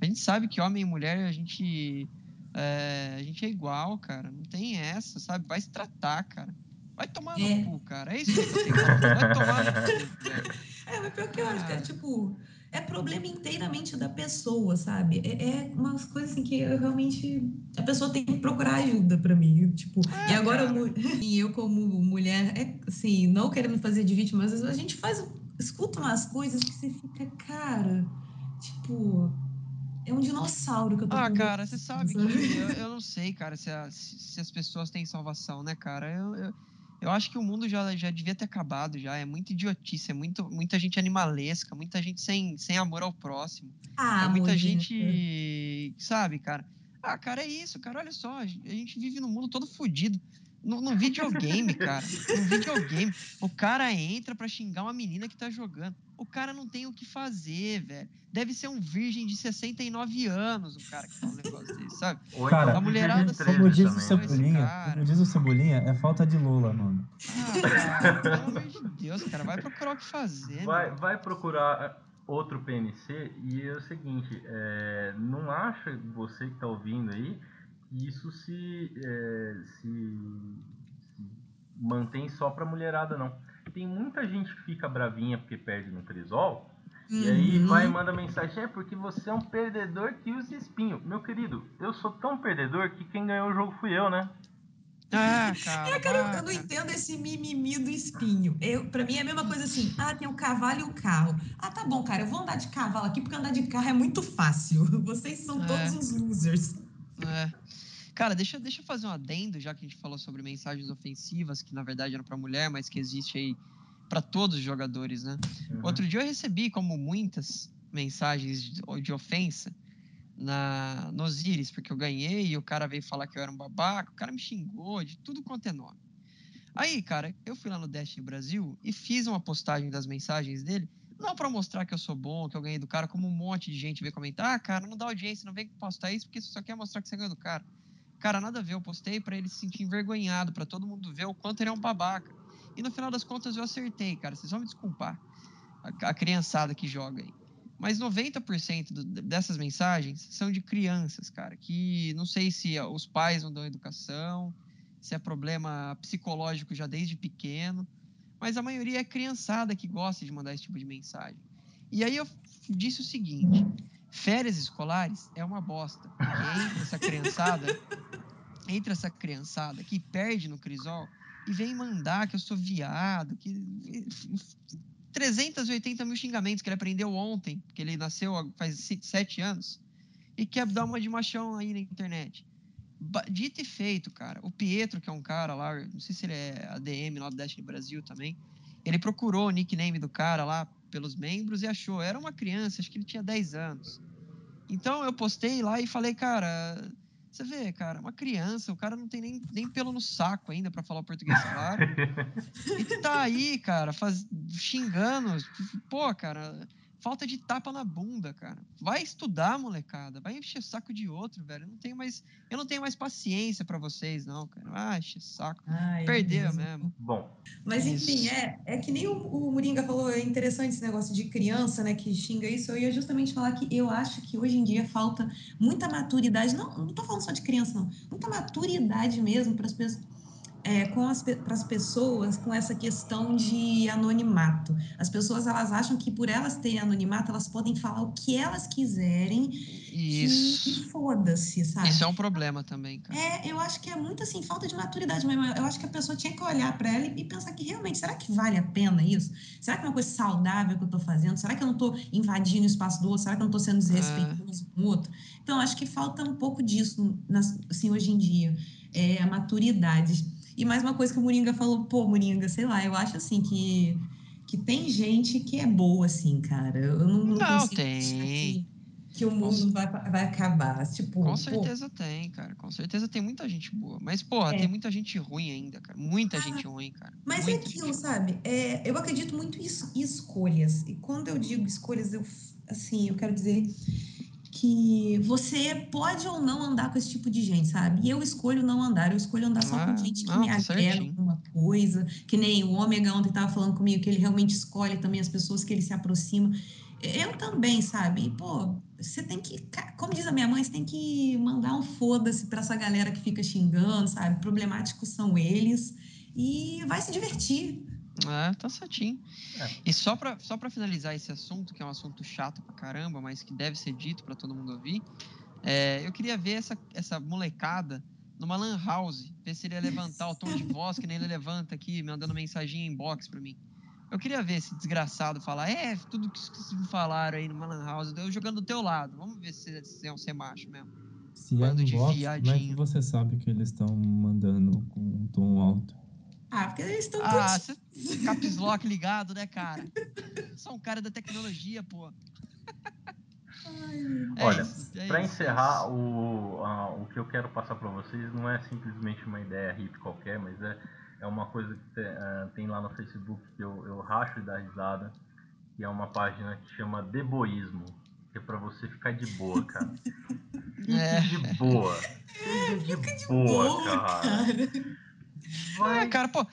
A gente sabe que homem e mulher, a gente, é, a gente é igual, cara. Não tem essa, sabe? Vai se tratar, cara. Vai tomar É. no cu, cara. É isso que eu tô falando. Vai tomar no cu. É, mas pior que eu acho, Ah. cara, tipo, é problema inteiramente da pessoa, sabe? É, é umas coisas assim que eu realmente. A pessoa tem que procurar ajuda pra mim. Tipo, e É, agora eu, e eu, como mulher, é assim, não querendo fazer de vítima, vezes a gente faz. Escuta umas coisas que você fica, cara, tipo. É um dinossauro que eu tô Ah, cara, você sabe que eu, eu não sei, cara, se, a- se as pessoas têm salvação, né, cara? Eu, eu, eu acho que o mundo já, já devia ter acabado já. É muita idiotice, é muito, muita gente animalesca, muita gente sem, sem amor ao próximo. Ah, é muita gente, sabe, cara? Ah, cara, é isso, cara. Olha só, a gente a gente vive num mundo todo fodido. No, no videogame, cara. No videogame. O cara entra pra xingar uma menina que tá jogando. O cara não tem o que fazer, velho. Deve ser um virgem de 69 anos, o cara que fala um negócio desse, sabe? Ou Cara, então a mulherada de Como 13 diz o Cebolinha, cara. como diz o Cebolinha, é falta de Lula, mano. Ah, cara, pelo amor de Deus, cara. Vai procurar o que fazer, Vai, vai procurar outro PNC e é o seguinte, é, não acha você que está ouvindo aí que isso se, é, se, se mantém só pra mulherada, não. Tem muita gente que fica bravinha porque perde no Crisol e aí Uhum. vai e manda mensagem, é porque você é um perdedor que usa espinho. Meu querido, eu sou tão perdedor que quem ganhou o jogo fui eu, né? Ah, cara. É, cara, eu- eu não entendo esse mimimi do espinho. Eu, pra mim é a mesma coisa assim, ah, tem o cavalo e o carro. Ah, tá bom, cara, eu vou andar de cavalo aqui porque andar de carro é muito fácil. Vocês são É. todos uns losers. É. Cara, deixa, deixa eu fazer um adendo, já que a gente falou sobre mensagens ofensivas, que na verdade eram pra mulher, mas que existe aí pra todos os jogadores, né? Uhum. Outro dia eu recebi, como muitas mensagens de, de ofensa na, no Osiris, porque eu ganhei e o cara veio falar que eu era um babaca, o cara me xingou de tudo quanto é nome. Aí, cara, eu fui lá no Destiny Brasil e fiz uma postagem das mensagens dele, não pra mostrar que eu sou bom, que eu ganhei do cara, como um monte de gente veio comentar, ah, cara, não dá audiência, não vem postar isso porque você só quer mostrar que você ganhou do cara. Cara, nada a ver, eu postei pra ele se sentir envergonhado, pra todo mundo ver o quanto ele é um babaca. E no final das contas eu acertei, cara, vocês vão me desculpar, a, a criançada que joga aí. Mas 90% do, dessas mensagens são de crianças, cara, que não sei se os pais não dão educação, se é problema psicológico já desde pequeno, mas a maioria é criançada que gosta de mandar esse tipo de mensagem. E aí eu disse o seguinte: férias escolares é uma bosta, entre essa criançada, entre essa criançada que perde no crisol e vem mandar que eu sou viado, que 380 mil xingamentos que ele aprendeu ontem, porque ele nasceu faz se- sete anos, e quer dar uma de machão aí na internet. Dito e feito, cara. O Pietro, que é um cara lá, não sei se ele é ADM lá do Destiny Brasil também, ele procurou o nickname do cara lá pelos membros e achou. Era uma criança, acho que ele tinha 10 anos. Então eu postei lá e falei, cara, você vê, cara, uma criança, o cara não tem nem, nem pelo no saco ainda pra falar o português claro. E tu tá aí, cara, faz, xingando. Pô, cara, falta de tapa na bunda, cara. Vai estudar, molecada. Vai encher saco de outro, velho. Eu não tenho mais, eu não tenho mais paciência pra vocês, não, cara. Ah, encher saco. Ai, é Perdeu mesmo. mesmo. Bom, Mas enfim, Isso. é, é que nem o, o Moringa falou, é interessante esse negócio de criança, né, que xinga isso. Eu ia justamente falar que eu acho que hoje em dia falta muita maturidade, não, não tô falando só de criança, não, muita maturidade mesmo para as pessoas. É, com as para as pessoas com essa questão de anonimato. As pessoas elas acham que por elas terem anonimato elas podem falar o que elas quiserem Isso. e foda-se, sabe? Isso é um problema também, cara. É, eu acho que é muito assim, falta de maturidade mesmo. Eu acho que a pessoa tinha que olhar para ela e, e pensar que realmente, será que vale a pena isso? Será que é uma coisa saudável que eu tô fazendo? Será que eu não tô invadindo o espaço do outro? Será que eu não tô sendo desrespeitoso com o outro? Então, acho que falta um pouco disso, nas- assim, hoje em dia. É a maturidade. E mais uma coisa que o Moringa falou, pô, Moringa, sei lá, eu acho assim que, que tem gente que é boa, assim, cara. Eu não, não, Não, consigo tem. que, que o mundo vai, vai acabar. Tipo, Com pô, certeza tem, cara. Com certeza tem muita gente boa. Mas, porra, É. tem muita gente ruim ainda, cara. Muita gente ruim, cara. Mas é Muita aquilo, gente sabe? É, eu acredito muito em escolhas. E quando eu digo escolhas, eu, assim, eu quero dizer que você pode ou não andar com esse tipo de gente, sabe? E eu escolho não andar, eu escolho andar só Ah, com gente que não, me tá agrega alguma coisa, que nem o Ômega ontem estava falando comigo, que ele realmente escolhe também as pessoas que ele se aproxima. Eu também, sabe? E, pô, você tem que, como diz a minha mãe, você tem que mandar um foda-se pra essa galera que fica xingando, sabe? Problemáticos são eles. E vai se divertir. É, tá certinho. É. E só pra, só pra finalizar esse assunto, que é um assunto chato pra caramba, mas que deve ser dito pra todo mundo ouvir, é, eu queria ver essa, essa molecada numa lan house, ver se ele ia levantar o tom de voz que nem ele levanta aqui, mandando mensagem em inbox pra mim. Eu queria ver esse desgraçado falar, é, tudo que vocês me falaram aí numa lan house, eu jogando do teu lado. Vamos ver se vocês vão ser macho mesmo. Se é Bando no de box, como é que viadinho. você sabe que eles estão mandando com um tom alto? Ah, porque eles estão Ah, você caps lock ligado, né, cara? Só um cara da tecnologia, pô. É Olha, é é encerrar, isso. o, a- o que eu quero passar pra vocês não é simplesmente uma ideia hippie qualquer, mas é, é uma coisa que te- ah, tem lá no Facebook que eu, eu racho e dar risada, que é uma página que chama Deboísmo, que é pra você ficar de boa, cara. Fique É. de boa. Seja de, boa, cara. Vai, É, cara, pô,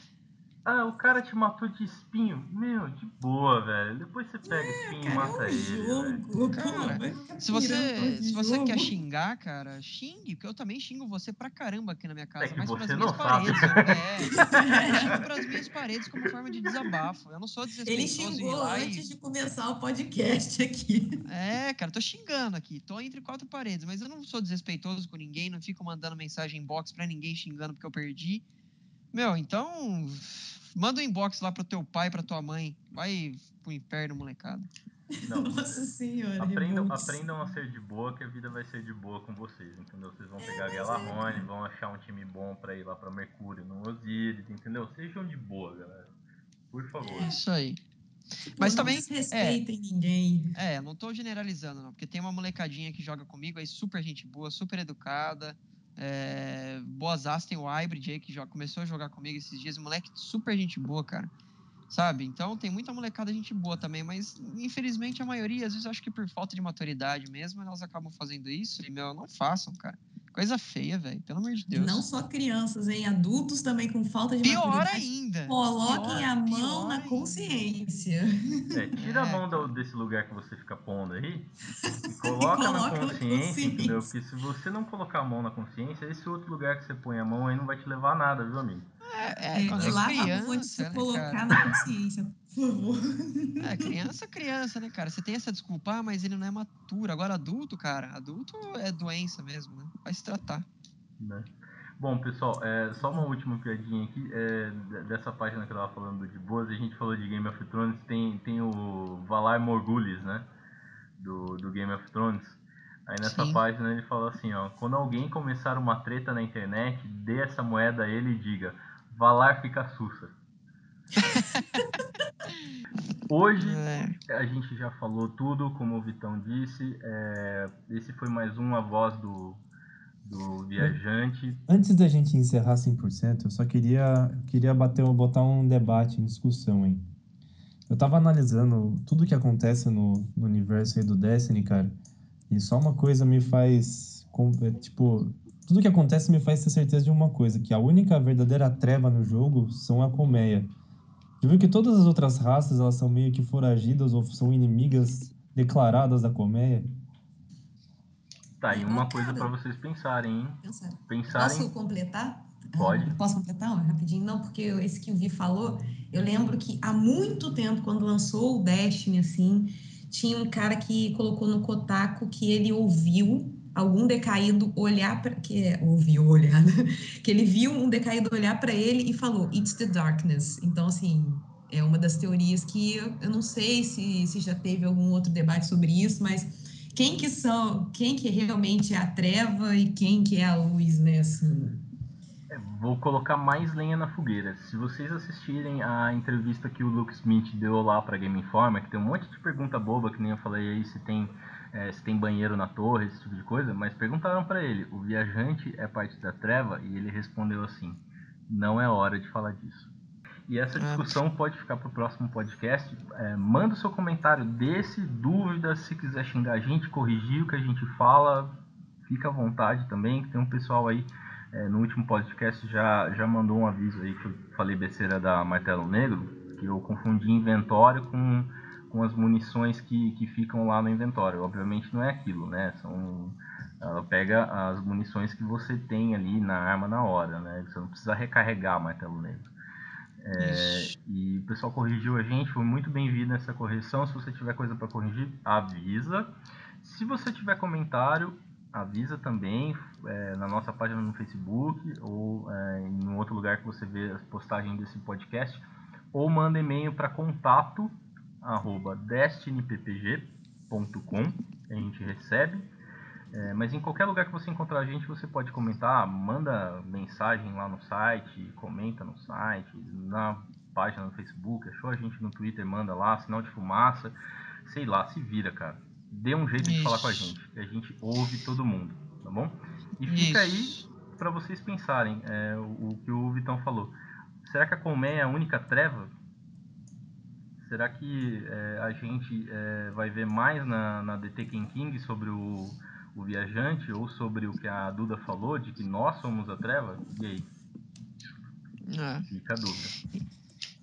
Ah, o cara te matou de espinho. Meu, de boa, velho. Depois você pega espinho e Cara, é mata um ele, jogo. Cara, ficar se você, se você quer xingar, cara, xingue, porque eu também xingo você pra caramba aqui na minha casa, É que mas você pras não minhas sabe. paredes. É, eu xingo pras minhas paredes como forma de desabafo. Eu não sou Ele desrespeitoso em ir xingou antes e... de começar o podcast aqui. É, cara, tô xingando aqui, tô entre quatro paredes, mas eu não sou desrespeitoso com ninguém, não fico mandando mensagem inbox pra ninguém xingando porque eu perdi. Meu, então, manda um inbox lá pro teu pai, pra tua mãe, vai pro inferno, molecada. Não, Nossa senhora, aprendam, revoltos. aprendam a ser de boa, que a vida vai ser de boa com vocês, entendeu? Vocês vão pegar a mas Galarrone, é. vão achar um time bom pra ir lá pra Mercúrio, no Osiris, entendeu? Sejam de boa, galera. Por favor. Isso aí. Tipo, Mas não também, desrespeitem ninguém. É, não tô generalizando, não, porque tem uma molecadinha que joga comigo aí, super gente boa, super educada. É, boas as tem o Hybrid aí que já começou a jogar comigo esses dias, moleque super gente boa, cara. Sabe? Então tem muita molecada gente boa também, mas infelizmente a maioria, às vezes acho que por falta de maturidade mesmo, elas acabam fazendo isso e, meu, não façam, cara. Coisa feia, velho, pelo amor de E Deus. não só crianças, hein? Adultos também com falta de Pior maturidade. ainda. Coloquem Pior- a mão na ainda. consciência. É, tira a É, mão do- desse lugar que você fica pondo aí e coloca, na, Coloca na consciência, entendeu? consciência. Porque se você não colocar a mão na consciência, esse outro lugar que você põe a mão aí não vai te levar a nada, viu, amigo? É, é, É, quando é a de criança, você né, colocar cara? na consciência, por favor. É, criança, criança, né, cara? Você tem essa desculpa, ah, mas ele não é maturo. Agora, adulto, cara, adulto é doença mesmo, né? Vai se tratar. né? Bom, pessoal, é, só uma última piadinha aqui. é, de- dessa página que eu tava falando de boas, a gente falou de Game of Thrones, tem, tem o Valar Morghulis, né? Do, do Game of Thrones. Aí nessa Sim. página ele fala assim, ó, quando alguém começar uma treta na internet, dê essa moeda a ele e diga, Valar fica sussa. Hoje É, a gente já falou tudo, como o Vitão disse. é, esse foi mais um A Voz do, do Viajante. Antes da gente encerrar 100%, eu só queria, queria bater, botar um debate em discussão aí. Eu tava analisando tudo que acontece no, no universo aí do Destiny, cara, e só uma coisa me faz, é, tipo, tudo que acontece me faz ter certeza de uma coisa, que a única verdadeira treva no jogo são a colmeia. Você viu que todas as outras raças, elas são meio que foragidas ou são inimigas declaradas da colmeia? Tá aí uma Ô, coisa pra vocês pensarem, hein? Pensar. Pensarem. Posso completar? Pode. Ah, Posso completar rapidinho? Não, porque eu- esse que o Vi falou, eu lembro que há muito tempo, quando lançou o Destiny, assim, tinha um cara que colocou no Kotaku que ele ouviu algum decaído olhar para que é, ouviu olhar, né? que ele viu um decaído olhar para ele e falou It's the darkness. Então assim, é uma das teorias que eu, eu não sei se, se já teve algum outro debate sobre isso, mas quem que são, quem que realmente é a treva e quem que é a luz, né? Assim, É, Vou colocar mais lenha na fogueira. Se vocês assistirem a entrevista que o Luke Smith deu lá pra Game Informer, que tem um monte de pergunta boba, que nem eu falei aí, se tem, é, se tem banheiro na torre, esse tipo de coisa, mas perguntaram pra ele, o viajante é parte da treva? E ele respondeu assim, não é hora de falar disso. E essa discussão pode ficar para o próximo podcast. É, manda o seu comentário, desse dúvida, se quiser xingar a gente, corrigir o que a gente fala, fica à vontade também. que Tem um pessoal aí é, no último podcast já, já mandou um aviso aí que eu falei besteira da Martelo Negro, que eu confundi inventório com, com as munições que, que ficam lá no inventório. Obviamente não é aquilo, né? São, ela pega as munições que você tem ali na arma na hora, né? Você não precisa recarregar Martelo Negro. É, e o pessoal corrigiu a gente, foi muito bem-vindo essa correção. Se você tiver coisa para corrigir, avisa. Se você tiver comentário, avisa também é, na nossa página no Facebook ou é, em outro lugar que você vê as postagens desse podcast. Ou manda e-mail para contato arroba destinyppg.com a gente recebe. É, mas em qualquer lugar que você encontrar a gente, você pode comentar, manda mensagem lá no site, comenta no site, na página no Facebook, achou a gente no Twitter, manda lá, sinal de fumaça, sei lá, se vira, cara. Dê um jeito de falar com a Isso. gente, que a gente ouve todo mundo, tá bom? E fica aí Isso. para vocês pensarem é, o, o que o Vitão falou. Será que a Colmeia é a única treva? Será que é, a gente é, vai ver mais na, na DT King King sobre o, o viajante ou sobre o que a Duda falou, de que nós somos a treva? E aí? É. Fica a dúvida.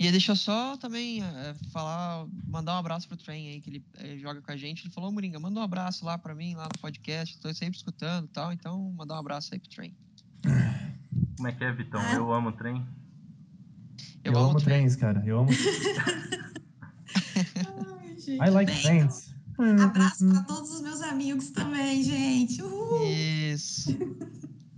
E deixa eu só também eh, falar, mandar um abraço pro Trem aí, que ele eh, joga com a gente. Ele falou, Moringa, manda um abraço lá pra mim, lá no podcast. Tô sempre escutando e tal, então mandar um abraço aí pro Trem. Como é que é, Vitão? Ah. Eu amo o trem. Eu, amo o Trem. trens, cara. Eu amo. Ai, gente. I like trains. Abraço para todos os meus amigos também, gente. Uhul. Isso.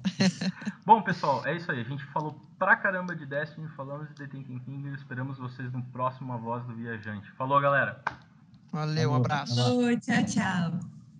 Bom, pessoal, é isso aí. A gente falou pra caramba de Destiny, falamos de The Thinking King e esperamos vocês no próximo A Voz do Viajante. Falou, galera! Valeu, um Falou. abraço. Oi, tchau, tchau.